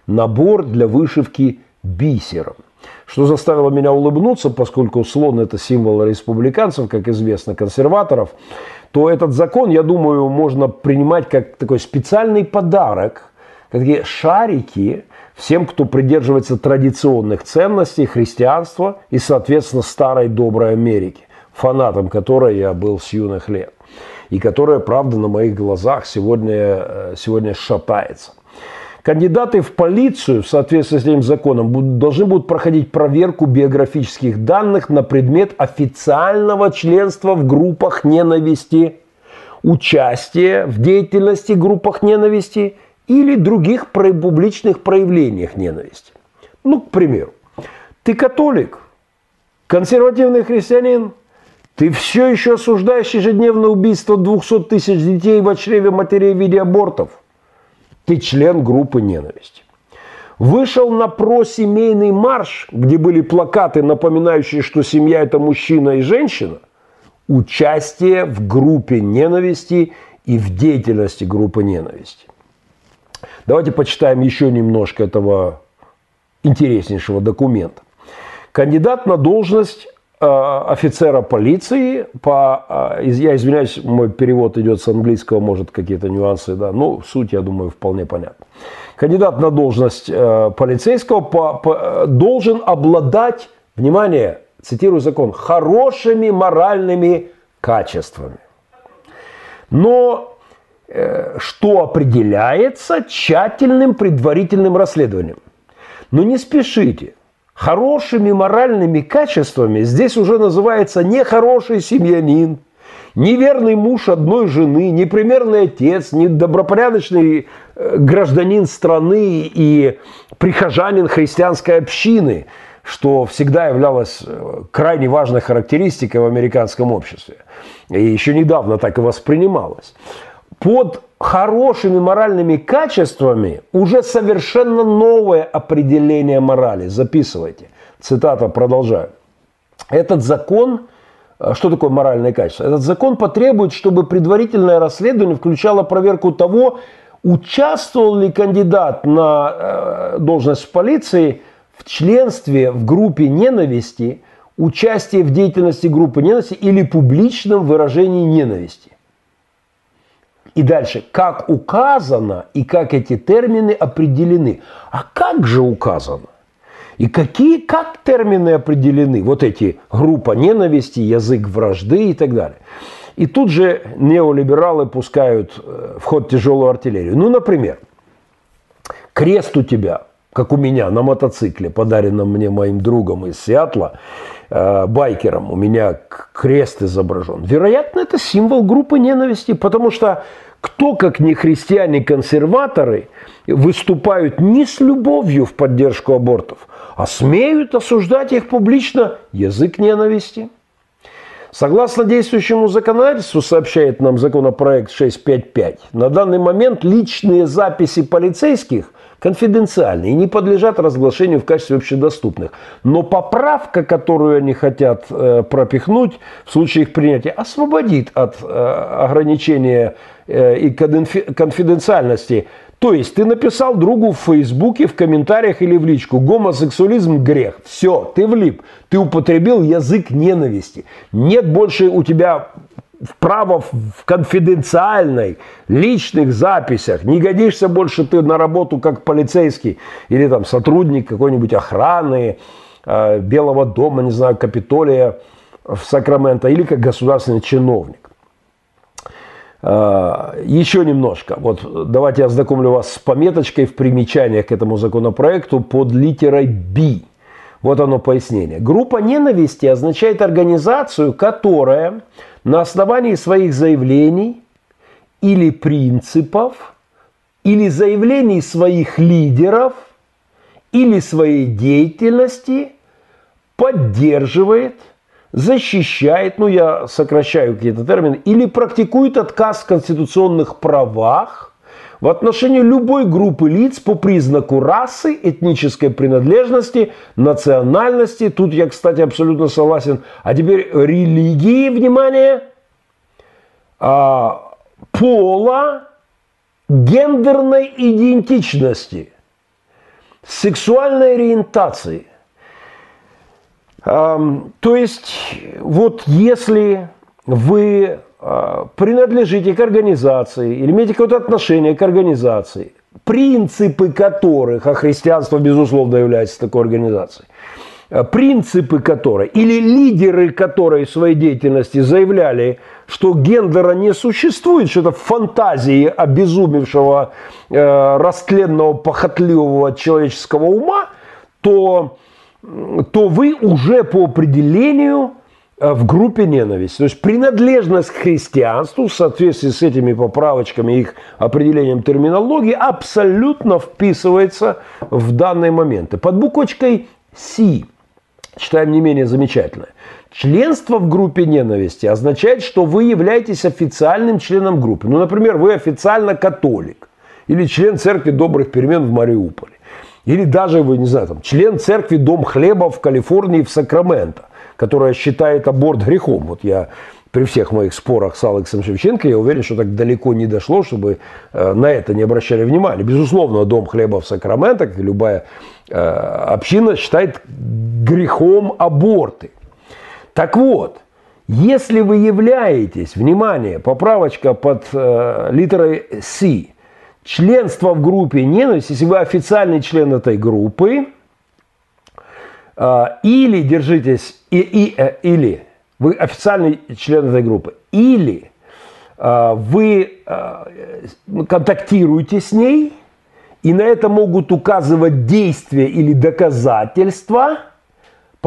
Набор для вышивки бисером. Что заставило меня улыбнуться, поскольку слон это символ республиканцев, как известно, консерваторов, то этот закон, я думаю, можно принимать как такой специальный подарок, такие шарики, всем, кто придерживается традиционных ценностей христианства и, соответственно, старой доброй Америки, фанатом которой я был с юных лет, и которая, правда, на моих глазах сегодня, э, сегодня шатается. Кандидаты в полицию в соответствии с этим законом должны будут проходить проверку биографических данных на предмет официального членства в группах ненависти, участия в деятельности группах ненависти – или других публичных проявлениях ненависти. Ну, к примеру, ты католик, консервативный христианин, ты все еще осуждаешь ежедневное убийство 200 тысяч детей в чреве матерей в виде абортов. Ты член группы ненависти. Вышел на просемейный марш, где были плакаты, напоминающие, что семья – это мужчина и женщина. Участие в группе ненависти и в деятельности группы ненависти. Давайте почитаем еще немножко этого интереснейшего документа. Кандидат на должность офицера полиции по, э, я извиняюсь, мой перевод идет с английского, может какие-то нюансы, да, но суть, я думаю, вполне понятна. Кандидат на должность э, полицейского по, по, должен обладать, внимание, цитирую закон, хорошими моральными качествами. Но Э, что определяется тщательным предварительным расследованием. Но не спешите. Хорошими моральными качествами здесь уже называется нехороший семьянин, неверный муж одной жены, непримерный отец, недобропорядочный э, гражданин страны и прихожанин христианской общины, что всегда являлось э, крайне важной характеристикой в американском обществе. И еще недавно так и воспринималось под хорошими моральными качествами уже совершенно новое определение морали. Записывайте. Цитата продолжаю. Этот закон, э, что такое моральное качество? Этот закон потребует, чтобы предварительное расследование включало проверку того, участвовал ли кандидат на э, должность в полиции в членстве в группе ненависти, участие в деятельности группы ненависти или публичном выражении ненависти. И дальше, как указано и как эти термины определены. А как же указано? И какие, как термины определены? Вот эти группа ненависти, язык вражды и так далее. И тут же неолибералы пускают э, в ход тяжелую артиллерию. Ну, например, крест у тебя, как у меня на мотоцикле, подаренном мне моим другом из Сиатла, э, байкером, у меня крест изображен. Вероятно, это символ группы ненависти, потому что кто, как не христиане-консерваторы, выступают не с любовью в поддержку абортов, а смеют осуждать их публично язык ненависти. Согласно действующему законодательству, сообщает нам законопроект 655, на данный момент личные записи полицейских конфиденциальны и не подлежат разглашению в качестве общедоступных. Но поправка, которую они хотят э, пропихнуть в случае их принятия, освободит от э, ограничения э, и конфиденциальности. То есть ты написал другу в Фейсбуке, в комментариях или в личку гомосексуализм грех. Все, ты влип. Ты употребил язык ненависти. Нет больше у тебя право в конфиденциальной, личных записях. Не годишься больше ты на работу как полицейский или там сотрудник какой-нибудь охраны, э, Белого дома, не знаю, Капитолия в Сакраменто или как государственный чиновник. Э, еще немножко. Вот давайте я ознакомлю вас с пометочкой в примечаниях к этому законопроекту под литерой «Б». Вот оно пояснение. Группа ненависти означает организацию, которая на основании своих заявлений или принципов, или заявлений своих лидеров, или своей деятельности поддерживает, защищает, ну я сокращаю какие-то термины, или практикует отказ в конституционных правах в отношении любой группы лиц по признаку расы, этнической принадлежности, национальности. Тут я, кстати, абсолютно согласен. А теперь религии, внимание, а, пола, гендерной идентичности, сексуальной ориентации. То есть, вот если вы а, принадлежите к организации или имеете какое-то отношение к организации, принципы которых, а христианство, безусловно, является такой организацией, а, принципы которой или лидеры которой в своей деятельности заявляли, что гендера не существует, что это фантазии обезумевшего, э, растленного, похотливого человеческого ума, то, то вы уже по определению Э, в группе ненависти. То есть принадлежность к христианству в соответствии с этими поправочками, их определением терминологии абсолютно вписывается в данные моменты. Под буквочкой «Си» читаем не менее замечательное. Членство в группе ненависти означает, что вы являетесь официальным членом группы. Ну, например, вы официально католик или член церкви добрых перемен в Мариуполе. Или даже, вы не знаю, там, член церкви Дом хлеба в Калифорнии в Сакраменто которая считает аборт грехом. Вот я при всех моих спорах с Алексом Шевченко, я уверен, что так далеко не дошло, чтобы э, на это не обращали внимания. Безусловно, Дом хлеба в Сакраменто, как и любая э, община, считает грехом аборты. Так вот, если вы являетесь, внимание, поправочка под э, литерой С, членство в группе ненависть, если вы официальный член этой группы, или держитесь, и, и, э, или. Вы официальный член этой группы, или а, вы а, контактируете с ней, и на это могут указывать действия или доказательства –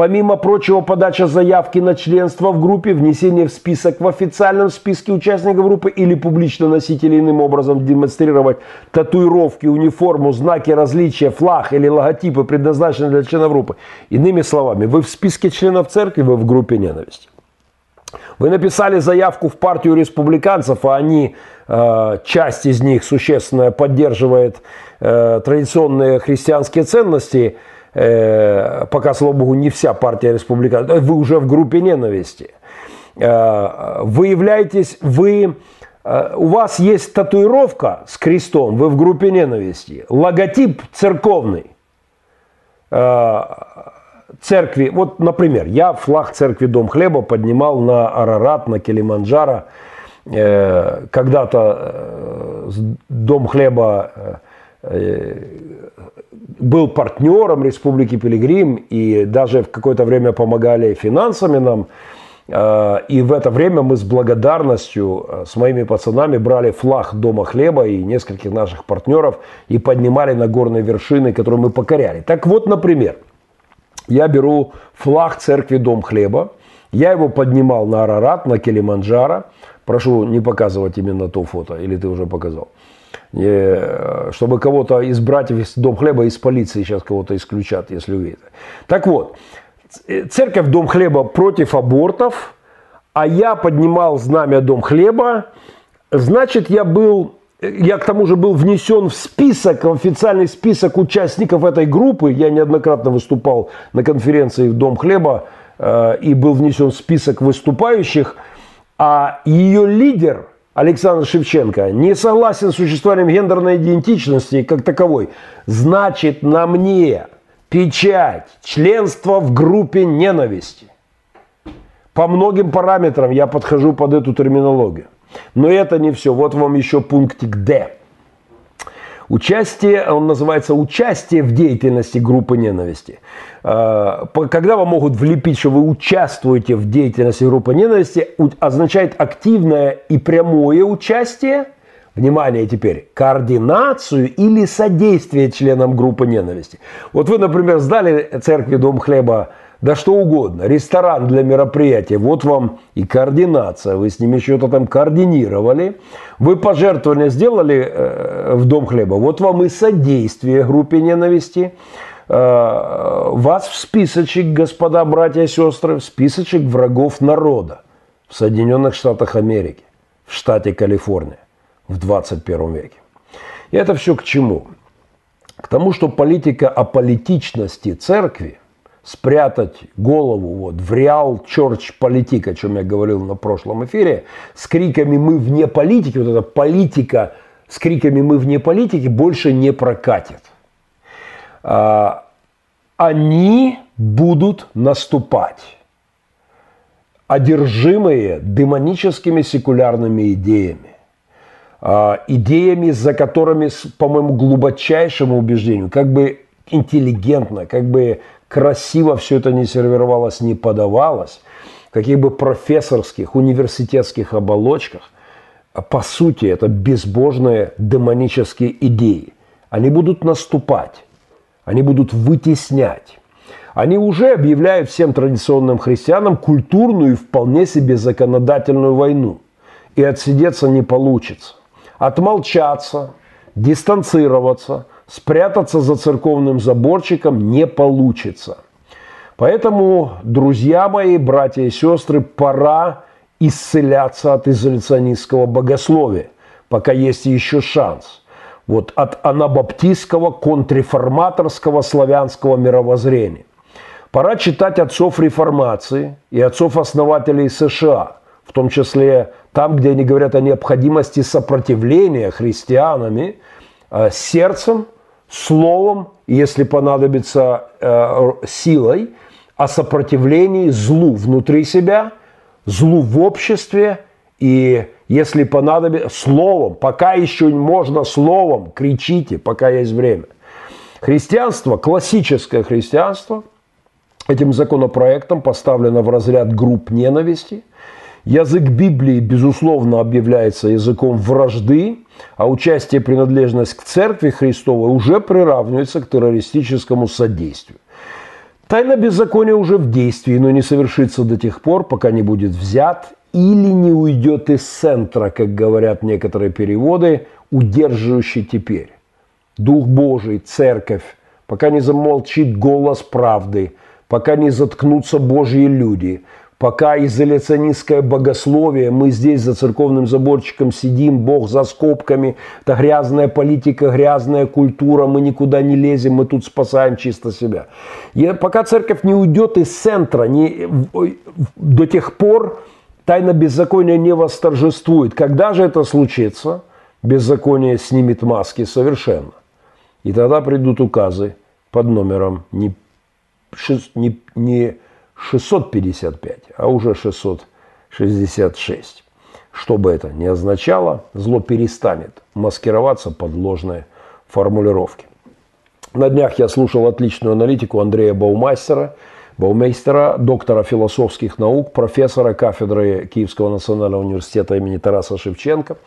Помимо прочего, подача заявки на членство в группе, внесение в список в официальном списке участников группы или публично носить иным образом демонстрировать татуировки, униформу, знаки различия, флаг или логотипы, предназначенные для членов группы. Иными словами, вы в списке членов церкви, вы в группе ненависти. Вы написали заявку в партию республиканцев, а они, э, часть из них существенно поддерживает э, традиционные христианские ценности – пока, слава богу, не вся партия республиканцев, вы уже в группе ненависти. Э, вы являетесь, вы, э, у вас есть татуировка с крестом, вы в группе ненависти. Логотип церковный. Э, церкви, вот, например, я флаг церкви Дом Хлеба поднимал на Арарат, на Килиманджаро. Э, когда-то э, Дом Хлеба был партнером Республики Пилигрим и даже в какое-то время помогали финансами нам. И в это время мы с благодарностью с моими пацанами брали флаг Дома Хлеба и нескольких наших партнеров и поднимали на горные вершины, которые мы покоряли. Так вот, например, я беру флаг церкви Дом Хлеба, я его поднимал на Арарат, на Килиманджаро. Прошу не показывать именно то фото, или ты уже показал. Чтобы кого-то из братьев из Дом Хлеба, из полиции сейчас кого-то исключат, если увидят. Так вот, церковь Дом Хлеба против абортов, а я поднимал знамя Дом Хлеба, значит, я был я к тому же был внесен в список, в официальный список участников этой группы. Я неоднократно выступал на конференции в Дом хлеба э, и был внесен в список выступающих. А ее лидер Александр Шевченко не согласен с существованием гендерной идентичности как таковой. Значит, на мне печать членства в группе ненависти. По многим параметрам я подхожу под эту терминологию. Но это не все. Вот вам еще пунктик D. Участие, он называется участие в деятельности группы ненависти. А, когда вам могут влепить, что вы участвуете в деятельности группы ненависти, означает активное и прямое участие, внимание теперь, координацию или содействие членам группы ненависти. Вот вы, например, сдали церкви Дом Хлеба да что угодно, ресторан для мероприятия, вот вам и координация, вы с ними что-то там координировали, вы пожертвования сделали э, в Дом хлеба, вот вам и содействие группе ненависти, э, вас в списочек, господа, братья и сестры, в списочек врагов народа в Соединенных Штатах Америки, в штате Калифорния в 21 веке. И это все к чему? К тому, что политика аполитичности церкви спрятать голову вот, в реал черч политик, о чем я говорил на прошлом эфире, с криками «мы вне политики», вот эта политика с криками «мы вне политики» больше не прокатит. А, они будут наступать, одержимые демоническими секулярными идеями, а, идеями, за которыми, по моему глубочайшему убеждению, как бы интеллигентно, как бы красиво все это не сервировалось, не подавалось, каких бы профессорских, университетских оболочках, по сути это безбожные демонические идеи. Они будут наступать, они будут вытеснять. Они уже объявляют всем традиционным христианам культурную и вполне себе законодательную войну. И отсидеться не получится. Отмолчаться, дистанцироваться, спрятаться за церковным заборчиком не получится. Поэтому, друзья мои, братья и сестры, пора исцеляться от изоляционистского богословия, пока есть еще шанс. Вот от анабаптистского, контрреформаторского славянского мировоззрения. Пора читать отцов реформации и отцов-основателей США, в том числе там, где они говорят о необходимости сопротивления христианами э, сердцем – словом, если понадобится э, силой, о сопротивлении злу внутри себя, злу в обществе и, если понадобится, словом. Пока еще можно словом, кричите, пока есть время. Христианство, классическое христианство, этим законопроектом поставлено в разряд групп ненависти. Язык Библии, безусловно, объявляется языком вражды, а участие и принадлежность к Церкви Христовой уже приравнивается к террористическому содействию. Тайна беззакония уже в действии, но не совершится до тех пор, пока не будет взят или не уйдет из центра, как говорят некоторые переводы, удерживающий теперь. Дух Божий, Церковь, пока не замолчит голос правды, пока не заткнутся Божьи люди – Пока изоляционистское богословие, мы здесь за церковным заборчиком сидим, Бог за скобками, это грязная политика, грязная культура, мы никуда не лезем, мы тут спасаем чисто себя. И пока церковь не уйдет из центра, не, до тех пор тайна беззакония не восторжествует. Когда же это случится? Беззаконие снимет маски совершенно. И тогда придут указы под номером не не, не 655, а уже 666. Что бы это ни означало, зло перестанет маскироваться под ложные формулировки. На днях я слушал отличную аналитику Андрея Баумастера, Баумейстера, доктора философских наук, профессора кафедры Киевского национального университета имени Тараса Шевченко.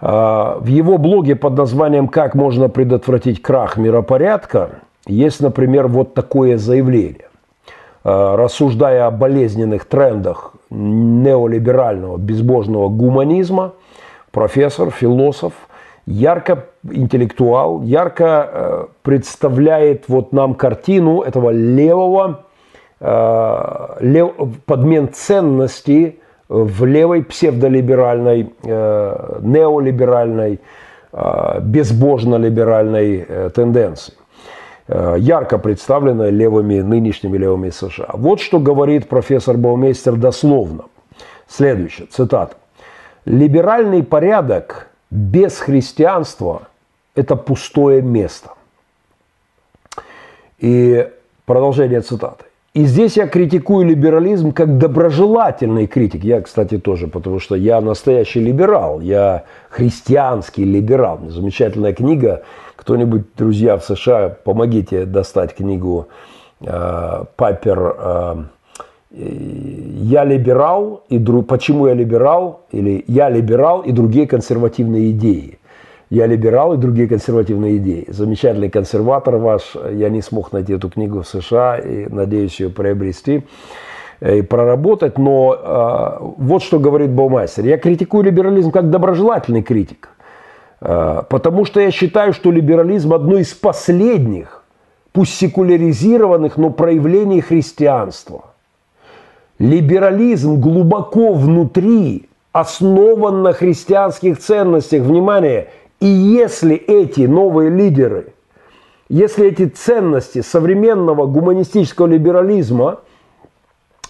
А, в его блоге под названием «Как можно предотвратить крах миропорядка» есть, например, вот такое заявление. А, рассуждая о болезненных трендах неолиберального безбожного гуманизма, профессор, философ, ярко интеллектуал, ярко э, представляет вот нам картину этого левого, лев, подмен ценностей в левой псевдолиберальной, э, неолиберальной, э, безбожно-либеральной э, тенденции э, ярко представленная левыми, нынешними левыми США. Вот что говорит профессор Баумейстер дословно. Следующее, цитата. «Либеральный порядок без христианства – это пустое место». И продолжение цитаты. И здесь я критикую либерализм как доброжелательный критик. Я, кстати, тоже, потому что я настоящий либерал, я христианский либерал. Замечательная книга. Кто-нибудь, друзья, в США, помогите достать книгу э, э, «Я либерал, и дру... почему я либерал?» или «Я либерал и другие консервативные идеи». «Я либерал и другие консервативные идеи». Замечательный консерватор ваш. Я не смог найти эту книгу в США и надеюсь ее приобрести и проработать. Но э, вот что говорит Баумайстер. Я критикую либерализм как доброжелательный критик. Э, потому что я считаю, что либерализм одно из последних, пусть секуляризированных, но проявлений христианства. Либерализм глубоко внутри основан на христианских ценностях. Внимание, и если эти новые лидеры, если эти ценности современного гуманистического либерализма,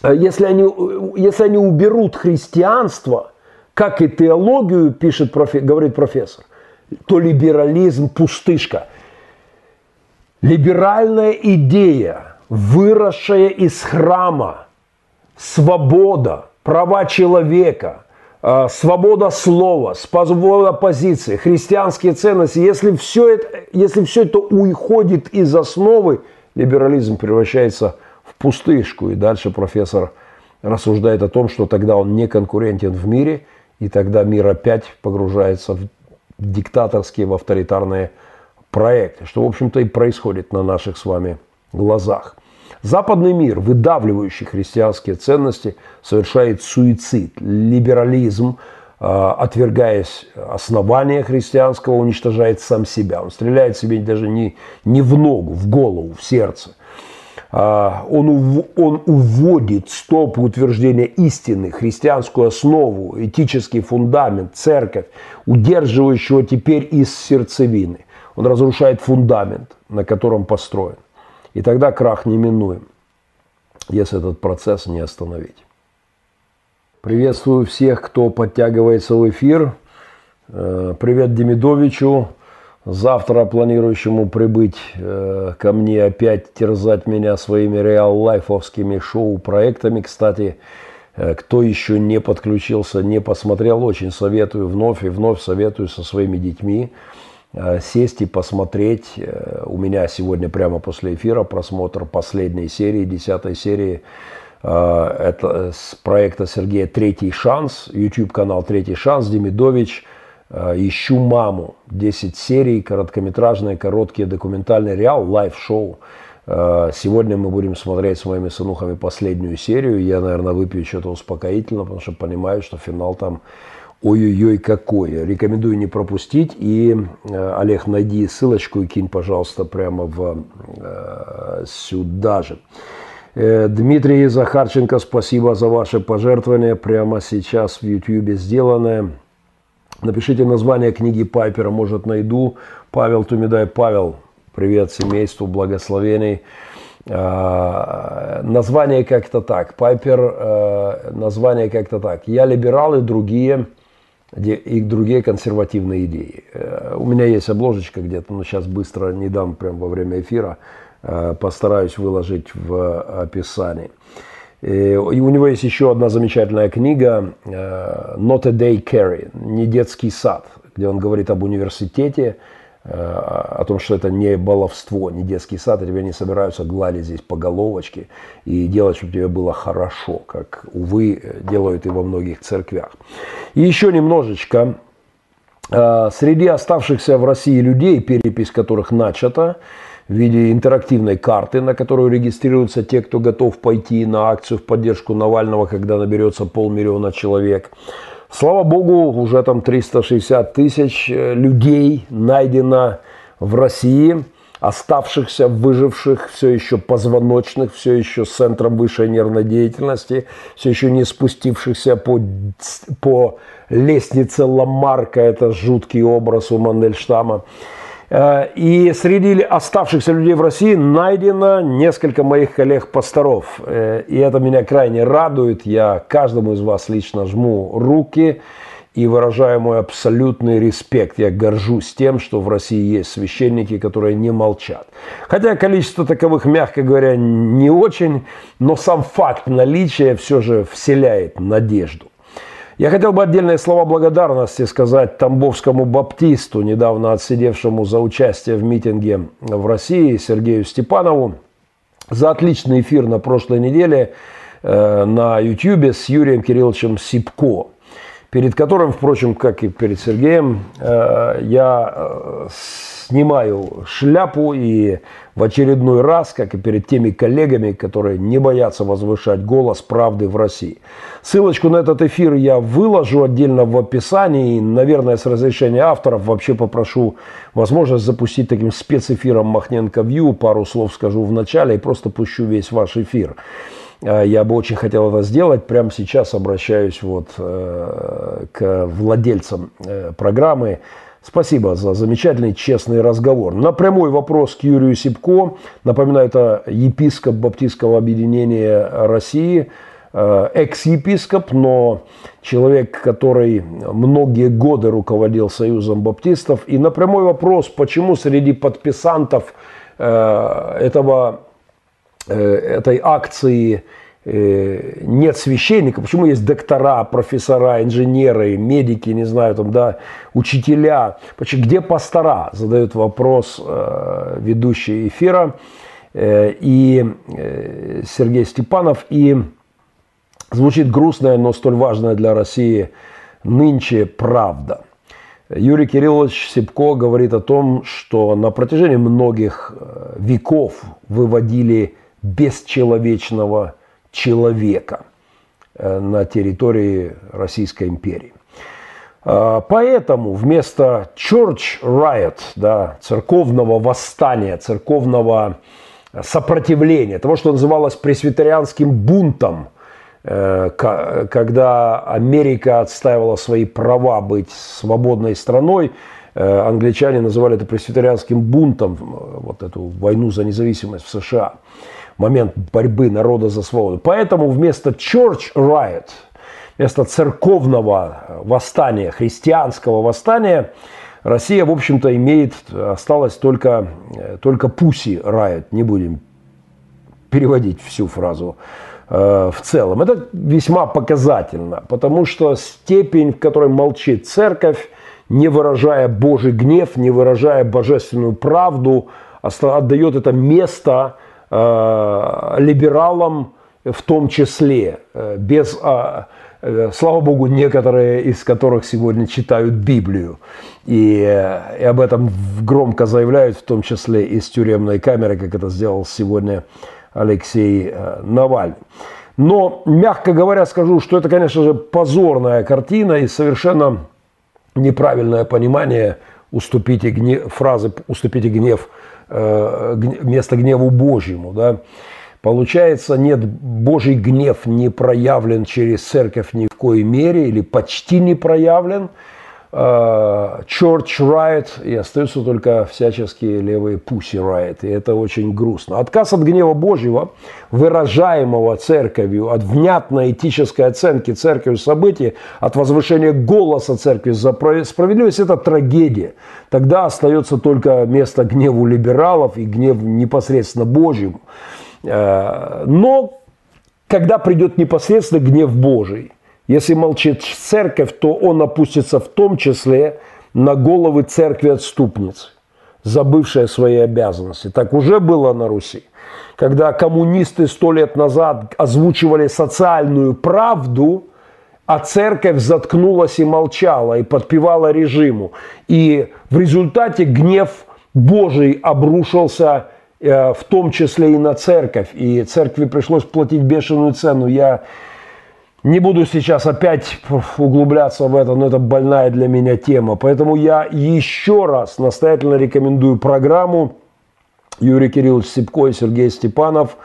э, если они, э, если они уберут христианство, как и теологию, пишет, говорит профессор, то либерализм пустышка. Либеральная идея, выросшая из храма, свобода, права человека – свобода слова, свобода позиции, христианские ценности, если все это, если все это уходит из основы, либерализм превращается в пустышку. И дальше профессор рассуждает о том, что тогда он не конкурентен в мире, и тогда мир опять погружается в диктаторские, в авторитарные проекты, что, в общем-то, и происходит на наших с вами глазах. Западный мир, выдавливающий христианские ценности, совершает суицид, либерализм, а, отвергаясь основания христианского, уничтожает сам себя. Он стреляет себе даже не, не в ногу, в голову, в сердце. А, он, он уводит стоп утверждения истины, христианскую основу, этический фундамент, церковь, удерживающего теперь из сердцевины. Он разрушает фундамент, на котором построен. И тогда крах неминуем, если этот процесс не остановить. Приветствую всех, кто подтягивается в эфир. Э, привет Демидовичу, завтра планирующему прибыть э, ко мне опять терзать меня своими реал-лайфовскими шоу-проектами. Кстати, э, кто еще не подключился, не посмотрел, очень советую вновь и вновь советую со своими детьми сесть и посмотреть. Э, у меня сегодня прямо после эфира просмотр последней серии, десятой серии. Э, это с проекта Сергея «Третий шанс», YouTube-канал «Третий шанс», Демидович. «Ищу маму». 10 серий, короткометражные, короткие документальные real life шоу. Сегодня мы будем смотреть с моими сынухами последнюю серию. Я, наверное, выпью что-то успокоительное, потому что понимаю, что финал там ой-ой-ой какое. Рекомендую не пропустить. И, э, Олег, найди ссылочку и кинь, пожалуйста, прямо в, э, сюда же. Э, Дмитрий Захарченко, спасибо за ваше пожертвование. Прямо сейчас в YouTube сделанное. Напишите название книги Пайпера, может найду. Павел Тумидай. Павел, привет семейству, благословений. Название как-то так. Пайпер, название как-то так. Я либерал и другие и другие консервативные идеи. Э, у меня есть обложечка где-то, но сейчас быстро не дам прямо во время эфира. постараюсь выложить в описании. И у него есть еще одна замечательная книга «Not a Day Carry», «Не детский сад», где он говорит об университете, о том, что это не баловство, не детский сад, и тебя не собираются гладить здесь по головочке и делать, чтобы тебе было хорошо, как, увы, делают и во многих церквях. И еще немножечко. Среди оставшихся в России людей, перепись которых начата, в виде интерактивной карты, на которую регистрируются те, кто готов пойти на акцию в поддержку Навального, когда наберется полмиллиона человек – Слава богу, уже там 360 тысяч э, людей найдено в России, оставшихся, выживших, все еще позвоночных, все еще с центром высшей нервной деятельности, все еще не спустившихся по, по лестнице Ламарка, это жуткий образ у Мандельштама. Э, и среди оставшихся людей в России найдено несколько моих коллег-пасторов. Э, и это меня крайне радует. Я каждому из вас лично жму руки и выражаю мой абсолютный респект. Я горжусь тем, что в России есть священники, которые не молчат. Хотя количество таковых, мягко говоря, не очень, но сам факт наличия все же вселяет надежду. Я хотел бы отдельные слова благодарности сказать Тамбовскому баптисту, недавно отсидевшему за участие в митинге в России, Сергею Степанову, за отличный эфир на прошлой неделе э, на YouTube с Юрием Кирилловичем Сипко, перед которым, впрочем, как и перед Сергеем, э, я э, снимаю шляпу и в очередной раз, как и перед теми коллегами, которые не боятся возвышать голос правды в России. Ссылочку на этот эфир я выложу отдельно в описании. Наверное, с разрешения авторов вообще попрошу возможность запустить таким спецэфиром Махненко Вью. Пару слов скажу в начале и просто пущу весь ваш эфир. А, я бы очень хотел это сделать. Прямо сейчас обращаюсь вот э, к владельцам э, программы Спасибо за замечательный, честный разговор. На прямой вопрос к Юрию Сипко, напоминаю, это епископ Баптистского объединения России, э, экс-епископ, но человек, который многие годы руководил Союзом баптистов. И на прямой вопрос, почему среди подписантов э, этого, э, этой акции Э, нет священника, почему есть доктора, профессора, инженеры, медики, не знаю, там, да, учителя, почему, где пастора, задает вопрос э, ведущий эфира, э, и э, Сергей Степанов, и звучит грустная, но столь важная для России нынче правда. Юрий Кириллович Сипко говорит о том, что на протяжении многих э, веков выводили бесчеловечного человека э, на территории Российской империи. А, поэтому вместо church riot, да, церковного восстания, церковного сопротивления, того, что называлось пресвитерианским бунтом, э, когда Америка отстаивала свои права быть свободной страной, э, англичане называли это пресвитерианским бунтом, вот эту войну за независимость в США момент борьбы народа за свободу. Поэтому вместо church riot, вместо церковного восстания, христианского восстания, Россия, в общем-то, имеет, осталось только, только пуси riot, не будем переводить всю фразу э, в целом. Это весьма показательно, потому что степень, в которой молчит церковь, не выражая Божий гнев, не выражая божественную правду, отдает это место либералам в том числе, э, без, а, э, слава богу, некоторые из которых сегодня читают Библию. И, и об этом громко заявляют, в том числе из тюремной камеры, как это сделал сегодня Алексей Навальный. Но, мягко говоря, скажу, что это, конечно же, позорная картина и совершенно неправильное понимание уступите гнев, фразы «уступите гнев» Э, место гневу Божьему. Да? Получается, нет, Божий гнев не проявлен через церковь ни в коей мере или почти не проявлен. Church Riot, и остаются только всяческие левые Pussy Riot. И это очень грустно. Отказ от гнева Божьего, выражаемого церковью, от внятной этической оценки церковью событий, от возвышения голоса церкви за справедливость – это трагедия. Тогда остается только место гневу либералов и гнев непосредственно Божьему. Э, но когда придет непосредственно гнев Божий – если молчит церковь, то он опустится в том числе на головы церкви отступниц, забывшая свои обязанности. Так уже было на Руси. Когда коммунисты сто лет назад озвучивали социальную правду, а церковь заткнулась и молчала, и подпевала режиму. И в результате гнев Божий обрушился э, в том числе и на церковь. И церкви пришлось платить бешеную цену. Я не буду сейчас опять углубляться в это, но это больная для меня тема. Поэтому я еще раз настоятельно рекомендую программу Юрий Кириллович Сипко и Сергей Степанов.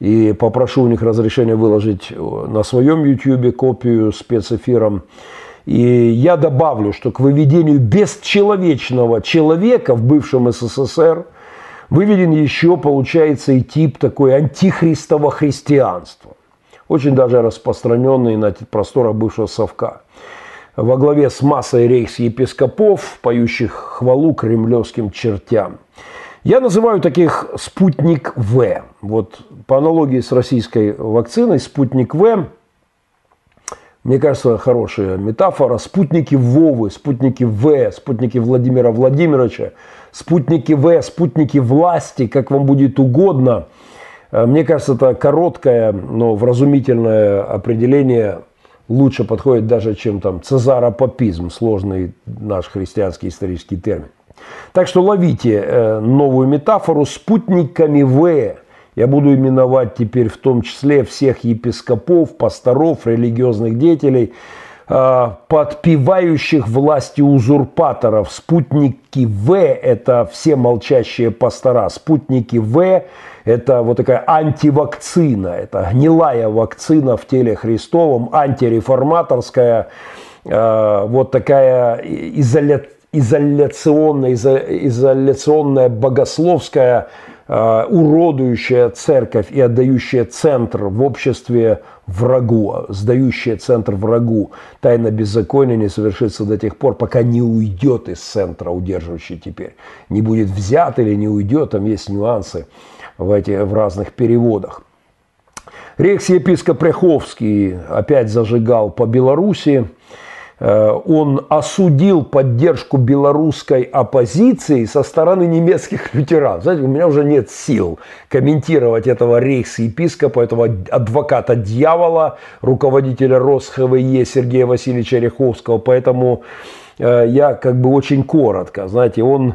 И попрошу у них разрешения выложить на своем YouTube копию спецэфиром. И я добавлю, что к выведению бесчеловечного человека в бывшем СССР выведен еще, получается, и тип такой антихристово христианства очень даже распространенный на просторах бывшего Совка. Во главе с массой рейхс-епископов, поющих хвалу кремлевским чертям. Я называю таких «спутник В». Вот по аналогии с российской вакциной «спутник В» Мне кажется, хорошая метафора. Спутники Вовы, спутники В, спутники Владимира Владимировича, спутники В, спутники власти, как вам будет угодно – мне кажется, это короткое, но вразумительное определение лучше подходит даже, чем там цезаропапизм, сложный наш христианский исторический термин. Так что ловите э, новую метафору спутниками В. Я буду именовать теперь в том числе всех епископов, пасторов, религиозных деятелей, э, подпевающих власти узурпаторов. Спутники В – это все молчащие пастора. Спутники В это вот такая антивакцина, это гнилая вакцина в теле Христовом, антиреформаторская, э, вот такая изоля, изоляционная, изоляционная богословская, э, уродующая церковь и отдающая центр в обществе врагу, сдающая центр врагу. Тайна беззакония не совершится до тех пор, пока не уйдет из центра, удерживающий теперь. Не будет взят или не уйдет, там есть нюансы в, эти, в разных переводах. Рекс-епископ Пряховский опять зажигал по Белоруссии. Э, он осудил поддержку белорусской оппозиции со стороны немецких лютеран. Знаете, у меня уже нет сил комментировать этого рейхс-епископа, этого адвоката дьявола, руководителя РосХВЕ Сергея Васильевича Ряховского. Поэтому э, я как бы очень коротко. Знаете, он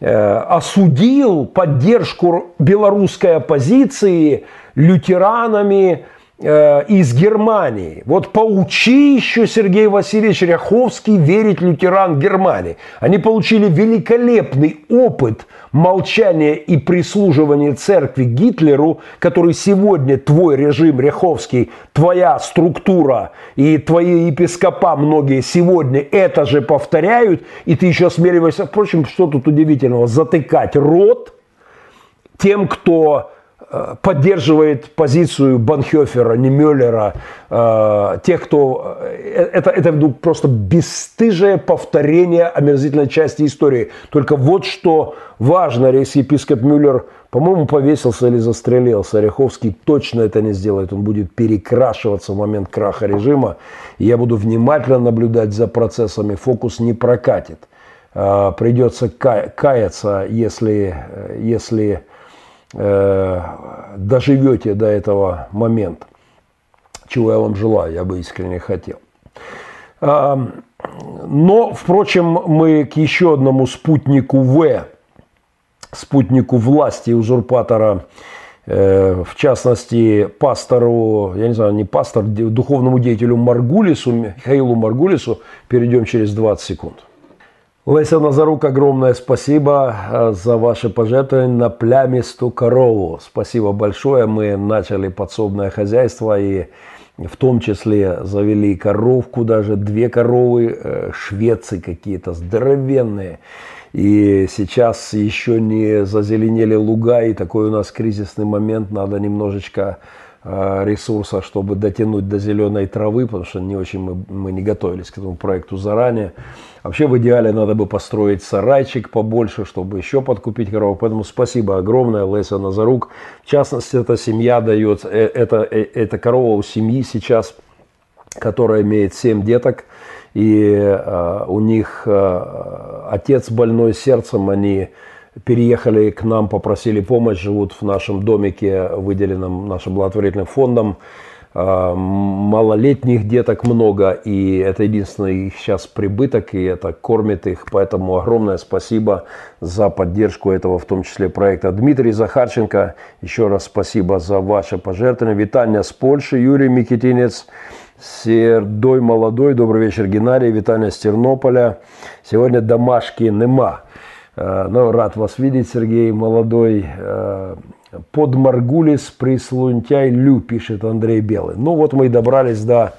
осудил поддержку белорусской оппозиции лютеранами э, из Германии. Вот поучи еще Сергей Васильевич Ряховский верить лютеран Германии. Они получили великолепный опыт молчания и прислуживания церкви Гитлеру, который сегодня твой режим Ряховский, твоя структура и твои епископа многие сегодня это же повторяют, и ты еще осмеливаешься, впрочем, что тут удивительного, затыкать рот тем, кто поддерживает позицию Банхёфера, не Мюллера, э, тех, кто... Э, это, это ну, просто бесстыжее повторение омерзительной части истории. Только вот что важно, если епископ Мюллер, по-моему, повесился или застрелился, Ореховский точно это не сделает. Он будет перекрашиваться в момент краха режима. Я буду внимательно наблюдать за процессами. Фокус не прокатит. Придется каяться, если, если э, доживете до этого момента, чего я вам желаю, я бы искренне хотел. А, но, впрочем, мы к еще одному спутнику В, спутнику власти узурпатора, э, в частности, пастору, я не знаю, не пастор, духовному деятелю Маргулису, Михаилу Маргулису, перейдем через 20 секунд. Леся Назарук, огромное спасибо э, за ваши пожертвования на плямистую корову. Спасибо большое. Мы начали подсобное хозяйство и в том числе завели коровку, даже две коровы, э, швецы какие-то здоровенные. И сейчас еще не зазеленели луга, и такой у нас кризисный момент, надо немножечко э, ресурса, чтобы дотянуть до зеленой травы, потому что не очень мы, мы не готовились к этому проекту заранее. Вообще в идеале надо бы построить сарайчик побольше, чтобы еще подкупить корову. Поэтому спасибо огромное, Леся Назарук. В частности, эта семья дает, э, это, э, это корова у семьи сейчас, которая имеет 7 деток. И э, у них э, отец больной сердцем, они переехали к нам, попросили помощь, живут в нашем домике, выделенном нашим благотворительным фондом. А, малолетних деток много, и это единственный их сейчас прибыток, и это кормит их. Поэтому огромное спасибо за поддержку этого, в том числе проекта. Дмитрий Захарченко, еще раз спасибо за ваше пожертвование. Витание с Польши, Юрий Микитинец, Сердой Молодой, добрый вечер, Геннадий, с Тернополя. Сегодня домашки нема. А, ну, рад вас видеть, Сергей Молодой. Под Маргулис прислунтяй лю, пишет Андрей Белый. Ну вот мы и добрались до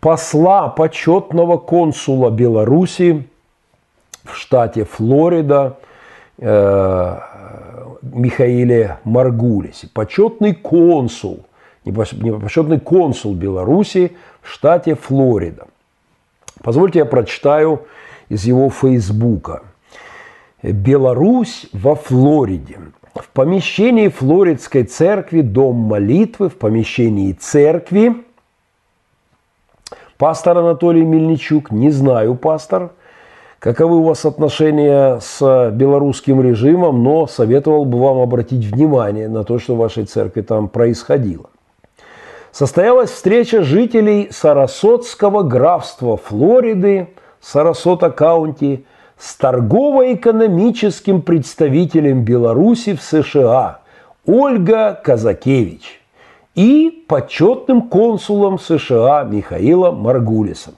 посла почетного консула Беларуси в штате Флорида э, Михаиле Маргулисе. Почетный консул, не почетный консул Беларуси в штате Флорида. Позвольте я прочитаю из его фейсбука. Беларусь во Флориде в помещении Флоридской церкви дом молитвы, в помещении церкви. Пастор Анатолий Мельничук, не знаю, пастор, каковы у вас отношения с белорусским режимом, но советовал бы вам обратить внимание на то, что в вашей церкви там происходило. Состоялась встреча жителей Сарасотского графства Флориды, Сарасота каунти, с торгово-экономическим представителем Беларуси в США Ольга Казакевич и почетным консулом США Михаилом Маргулисом.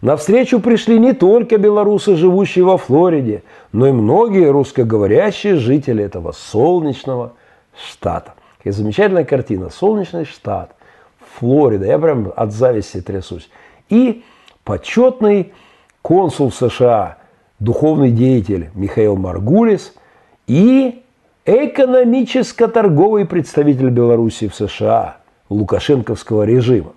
На встречу пришли не только белорусы, живущие во Флориде, но и многие русскоговорящие жители этого солнечного штата. Какая замечательная картина. Солнечный штат, Флорида. Я прям от зависти трясусь. И почетный консул США духовный деятель Михаил Маргулис и экономическо-торговый представитель Беларуси в США Лукашенковского режима.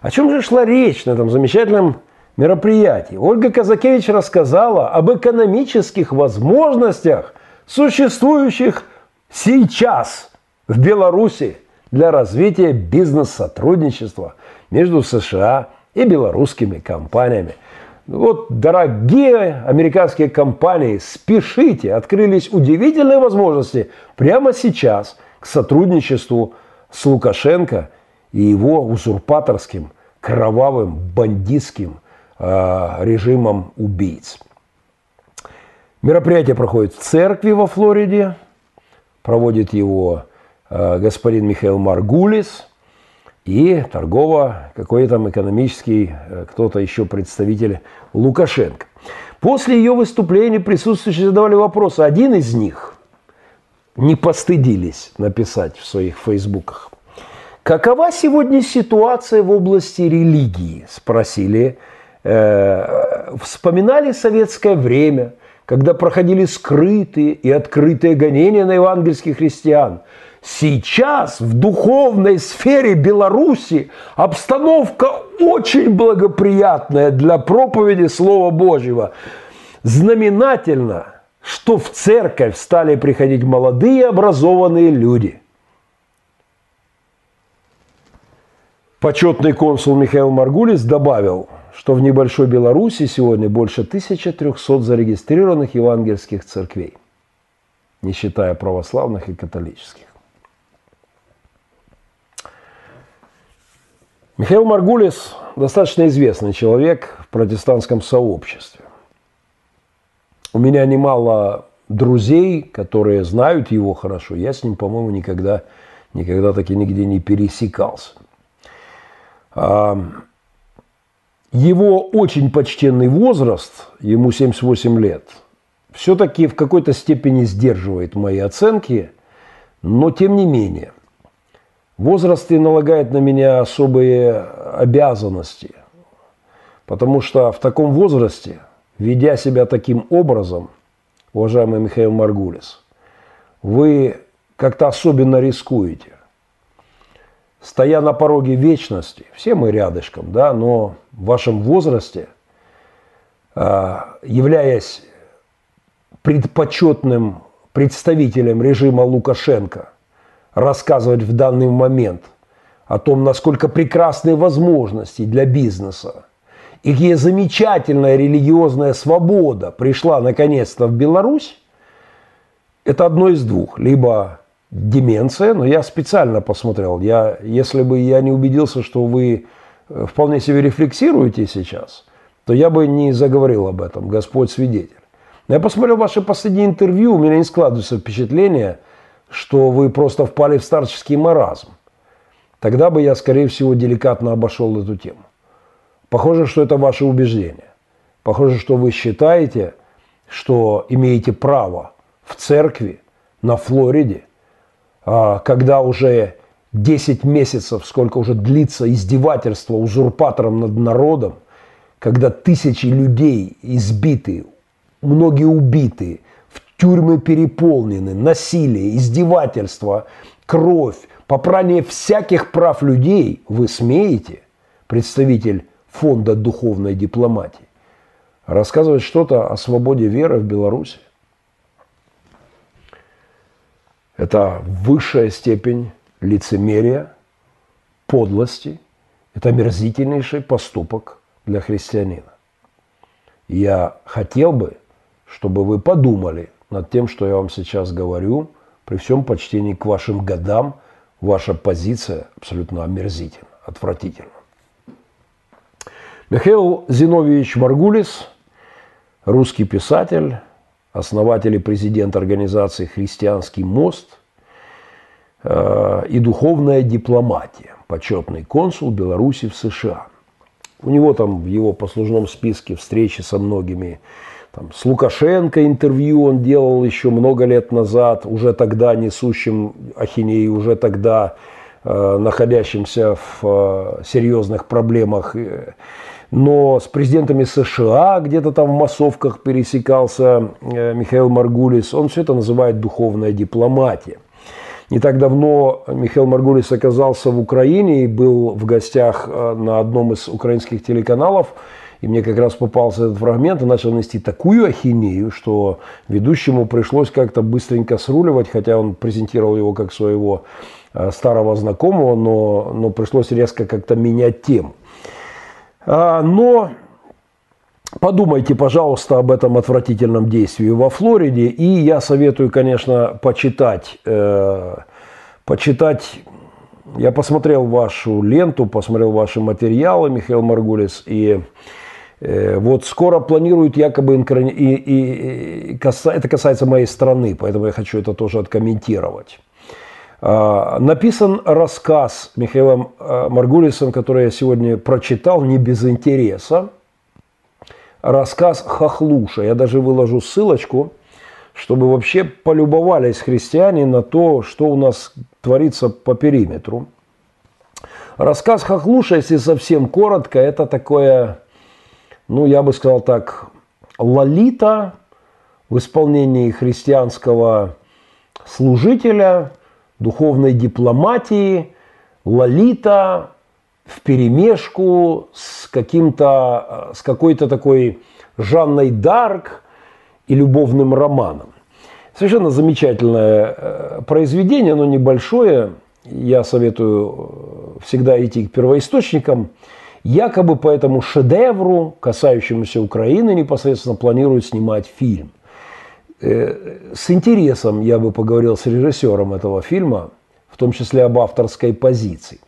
О чем же шла речь на этом замечательном мероприятии? Ольга Казакевич рассказала об экономических возможностях, существующих сейчас в Беларуси для развития бизнес-сотрудничества между США и белорусскими компаниями – вот, дорогие американские компании, спешите, открылись удивительные возможности прямо сейчас к сотрудничеству с Лукашенко и его узурпаторским, кровавым, бандитским э, режимом убийц. Мероприятие проходит в церкви во Флориде, проводит его э, господин Михаил Маргулис – и торгово какой там экономический, э, кто-то еще представитель Лукашенко. После ее выступления присутствующие задавали вопросы. Один из них не постыдились написать в своих фейсбуках. Какова сегодня ситуация в области религии? Спросили. Э, вспоминали советское время, когда проходили скрытые и открытые гонения на евангельских христиан – Сейчас в духовной сфере Беларуси обстановка очень благоприятная для проповеди Слова Божьего. Знаменательно, что в церковь стали приходить молодые образованные люди. Почетный консул Михаил Маргулис добавил, что в небольшой Беларуси сегодня больше 1300 зарегистрированных евангельских церквей, не считая православных и католических. Михаил Маргулис достаточно известный человек в протестантском сообществе. У меня немало друзей, которые знают его хорошо. Я с ним, по-моему, никогда, никогда таки нигде не пересекался. А, его очень почтенный возраст, ему 78 лет, все-таки в какой-то степени сдерживает мои оценки, но тем не менее, Возраст и налагает на меня особые обязанности, потому что в таком возрасте, ведя себя таким образом, уважаемый Михаил Маргулис, вы как-то особенно рискуете. Стоя на пороге вечности, все мы рядышком, да, но в вашем возрасте, а, являясь предпочетным представителем режима Лукашенко – рассказывать в данный момент о том, насколько прекрасные возможности для бизнеса и какие замечательная религиозная свобода пришла наконец-то в Беларусь, это одно из двух. Либо деменция, но я специально посмотрел. Я, если бы я не убедился, что вы э, вполне себе рефлексируете сейчас, то я бы не заговорил об этом. Господь свидетель. Но я посмотрел ваши последние интервью, у меня не складывается впечатление – что вы просто впали в старческий маразм, тогда бы я, скорее всего, деликатно обошел эту тему. Похоже, что это ваше убеждение. Похоже, что вы считаете, что имеете право в церкви на Флориде, а, когда уже 10 месяцев, сколько уже длится издевательство узурпатором над народом, когда тысячи людей избиты, многие убиты, Тюрьмы переполнены, насилие, издевательство, кровь, попрание всяких прав людей вы смеете, представитель фонда духовной дипломатии, рассказывать что-то о свободе веры в Беларуси? Это высшая степень лицемерия, подлости. Это мерзительнейший поступок для христианина. Я хотел бы, чтобы вы подумали – над тем, что я вам сейчас говорю, при всем почтении к вашим годам, ваша позиция абсолютно омерзительна, отвратительна. Михаил Зиновьевич Маргулис, русский писатель, основатель и президент организации «Христианский мост» э, и духовная дипломатия, почетный консул Беларуси в США. У него там в его послужном списке встречи со многими там, с Лукашенко интервью он делал еще много лет назад, уже тогда несущим ахинеи, уже тогда э, находящимся в э, серьезных проблемах. Но с президентами США где-то там в массовках пересекался э, Михаил Маргулис. Он все это называет духовная дипломатия. Не так давно Михаил Маргулис оказался в Украине и был в гостях э, на одном из украинских телеканалов – и мне как раз попался этот фрагмент и начал нести такую ахинею, что ведущему пришлось как-то быстренько сруливать, хотя он презентировал его как своего э, старого знакомого, но, но пришлось резко как-то менять тему. А, но Подумайте, пожалуйста, об этом отвратительном действии во Флориде. И я советую, конечно, почитать, э, почитать. Я посмотрел вашу ленту, посмотрел ваши материалы, Михаил Маргулис, и вот скоро планируют якобы инкрони... и, и, и это касается моей страны, поэтому я хочу это тоже откомментировать. А, написан рассказ Михаилом а, Маргулисом, который я сегодня прочитал не без интереса. Рассказ Хохлуша. Я даже выложу ссылочку, чтобы вообще полюбовались христиане на то, что у нас творится по периметру. Рассказ Хохлуша, если совсем коротко, это такое ну, я бы сказал так, лолита в исполнении христианского служителя, духовной дипломатии, лолита в перемешку с каким-то, с какой-то такой Жанной Дарк и любовным романом. Совершенно замечательное э, произведение, оно небольшое. Я советую э, всегда идти к первоисточникам. Якобы по этому шедевру, касающемуся Украины, непосредственно планируют снимать фильм. Э, с интересом я бы поговорил с режиссером этого фильма, в том числе об авторской позиции.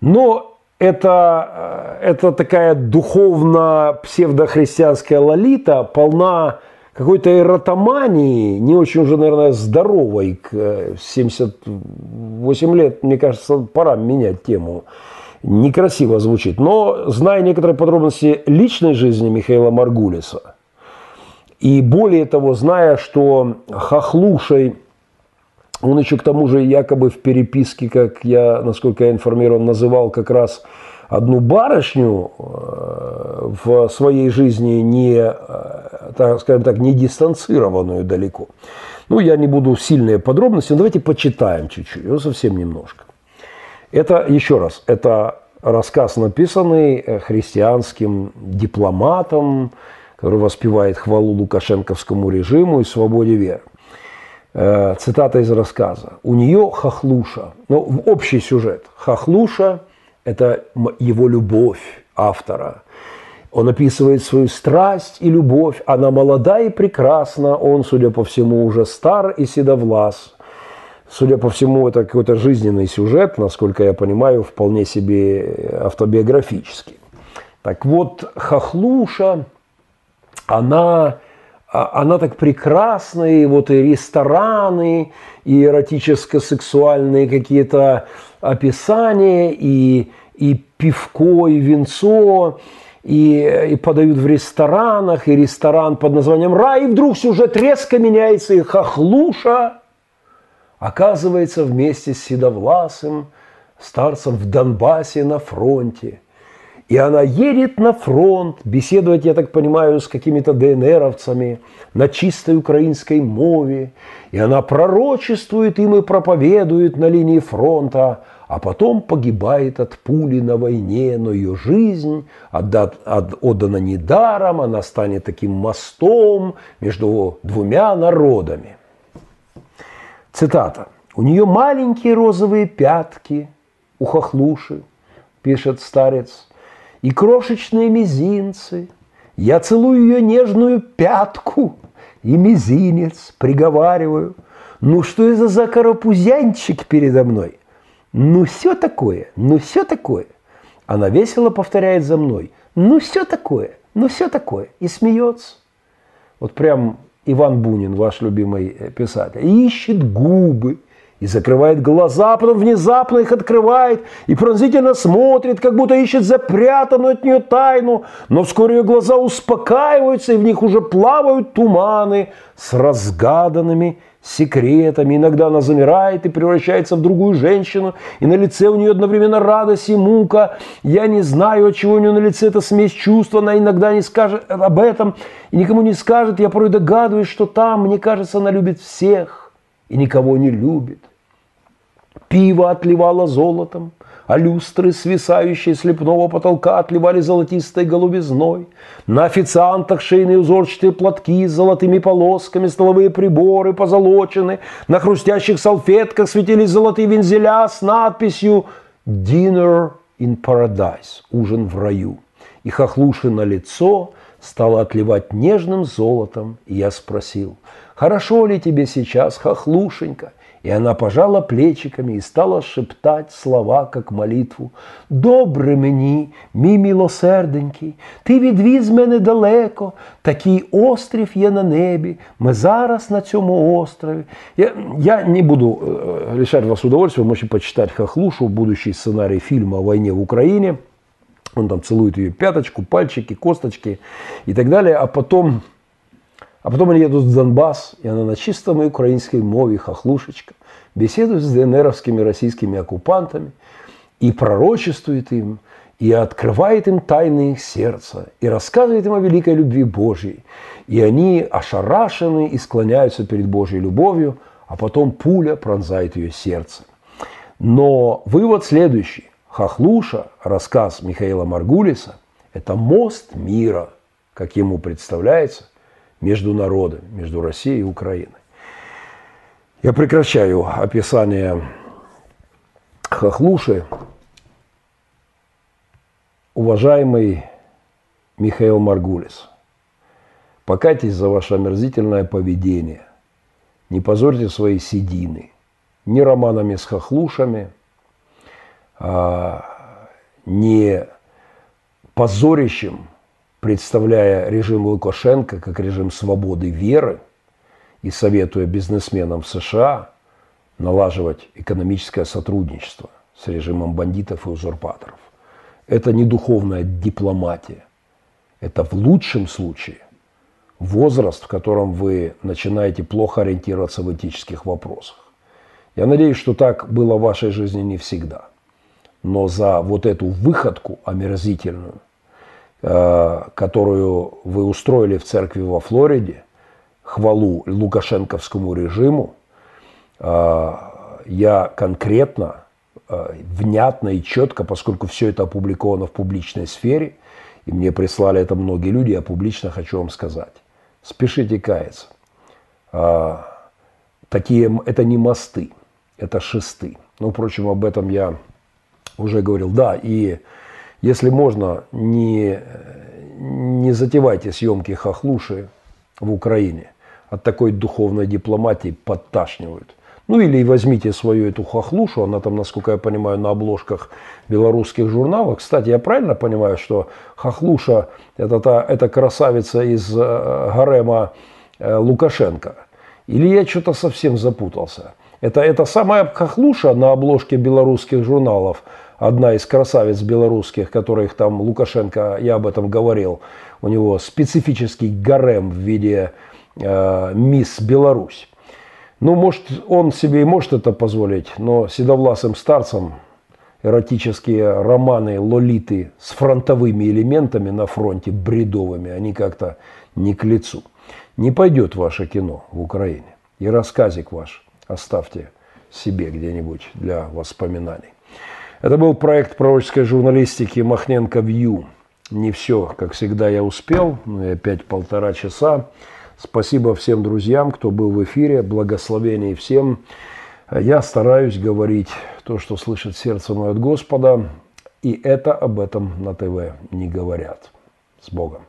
Но это, э, это такая духовно-псевдохристианская лолита, полна какой-то эротомании, не очень уже, наверное, здоровой. К 78 э, лет, мне кажется, пора менять тему некрасиво звучит. Но зная некоторые подробности личной жизни Михаила Маргулиса, и более того, зная, что хохлушей Он еще к тому же якобы в переписке, как я, насколько я информирован, называл как раз одну барышню э, в своей жизни не, э, так, скажем так, не дистанцированную далеко. Ну, я не буду сильные подробности, но давайте почитаем чуть-чуть, совсем немножко. Это, еще раз, это рассказ, написанный э, христианским дипломатом, который воспевает хвалу лукашенковскому режиму и свободе веры. Э, цитата из рассказа. У нее хохлуша. Ну, общий сюжет. Хохлуша – это его любовь автора. Он описывает свою страсть и любовь. Она молода и прекрасна. Он, судя по всему, уже стар и седовлас. Судя по всему, это какой-то жизненный сюжет, насколько я понимаю, вполне себе автобиографический. Так вот, Хохлуша, она а, она так прекрасна, и вот и рестораны, и эротическо-сексуальные какие-то описания, и, и пивко, и венцо, и, и подают в ресторанах, и ресторан под названием «Рай», и вдруг сюжет резко меняется, и хохлуша оказывается вместе с Седовласым, старцем в Донбассе на фронте – и она едет на фронт, беседовать, я так понимаю, с какими-то ДНРовцами на чистой украинской мове. И она пророчествует им и проповедует на линии фронта, а потом погибает от пули на войне, но ее жизнь отдат, отдана недаром, она станет таким мостом между двумя народами. Цитата. «У нее маленькие розовые пятки, у хохлуши, пишет старец, и крошечные мизинцы. Я целую ее нежную пятку и мизинец, приговариваю. Ну что это за карапузянчик передо мной? Ну все такое, ну все такое. Она весело повторяет за мной. Ну все такое, ну все такое. И смеется. Вот прям Иван Бунин, ваш любимый писатель, ищет губы, и закрывает глаза, а потом внезапно их открывает и пронзительно смотрит, как будто ищет запрятанную от нее тайну, но вскоре ее глаза успокаиваются, и в них уже плавают туманы с разгаданными секретами. Иногда она замирает и превращается в другую женщину, и на лице у нее одновременно радость и мука. Я не знаю, от чего у нее на лице эта смесь чувств, она иногда не скажет об этом и никому не скажет. Я порой догадываюсь, что там, мне кажется, она любит всех и никого не любит. Пиво отливало золотом, а люстры, свисающие с лепного потолка, отливали золотистой голубизной. На официантах шейные узорчатые платки с золотыми полосками, столовые приборы позолочены. На хрустящих салфетках светились золотые вензеля с надписью «Dinner in Paradise» – «Ужин в раю». И хохлуши на лицо стало отливать нежным золотом, и я спросил – хорошо ли тебе сейчас, хохлушенька?» И она пожала плечиками и стала шептать слова, как молитву. «Добре мені, мій милосерденький, ти відвіз мене далеко, такий острів є на небі, ми зараз на цьому острові». Я, я не буду э, лишать вас удовольствия, вы можете почитать Хохлушу, будущий сценарий фильма о войне в Украине. Он там целует ее пяточку, пальчики, косточки и так далее. А потом а потом они едут в Донбасс, и она на чистом украинской мове, хохлушечка, беседует с ДНРовскими российскими оккупантами и пророчествует им, и открывает им тайны их сердца, и рассказывает им о великой любви Божьей. И они ошарашены и склоняются перед Божьей любовью, а потом пуля пронзает ее сердце. Но вывод следующий. Хохлуша, рассказ Михаила Маргулиса, это мост мира, как ему представляется – между народами, между Россией и Украиной. Я прекращаю описание Хохлуши. Уважаемый Михаил Маргулис, покайтесь за ваше омерзительное поведение. Не позорьте свои седины ни романами с хохлушами, а, не позорищем представляя режим Лукашенко как режим свободы веры и советуя бизнесменам в США налаживать экономическое сотрудничество с режимом бандитов и узурпаторов. Это не духовная дипломатия. Это в лучшем случае возраст, в котором вы начинаете плохо ориентироваться в этических вопросах. Я надеюсь, что так было в вашей жизни не всегда. Но за вот эту выходку омерзительную, которую вы устроили в церкви во Флориде, хвалу лукашенковскому режиму, э, я конкретно, э, внятно и четко, поскольку все это опубликовано в публичной сфере, и мне прислали это многие люди, я публично хочу вам сказать. Спешите каяться. Такие, это не мосты, это шесты. Ну, впрочем, об этом я уже говорил. Да, и если можно, не, не затевайте съемки хохлуши в Украине. От такой духовной дипломатии подташнивают. Ну или возьмите свою эту хохлушу, она там, насколько я понимаю, на обложках белорусских журналов. Кстати, я правильно понимаю, что хохлуша это, та, это красавица из э, гарема э, Лукашенко? Или я что-то совсем запутался? Это, это самая хохлуша на обложке белорусских журналов, одна из красавиц белорусских, которых там Лукашенко, я об этом говорил, у него специфический гарем в виде э, мисс Беларусь. Ну, может, он себе и может это позволить, но седовласым старцам эротические романы Лолиты с фронтовыми элементами на фронте, бредовыми, они как-то не к лицу. Не пойдет ваше кино в Украине. И рассказик ваш оставьте себе где-нибудь для воспоминаний. Это был проект пророческой журналистики Махненко Вью. Не все, как всегда, я успел, но и опять полтора часа. Спасибо всем друзьям, кто был в эфире. Благословений всем. Я стараюсь говорить то, что слышит сердце мое от Господа. И это об этом на ТВ не говорят. С Богом.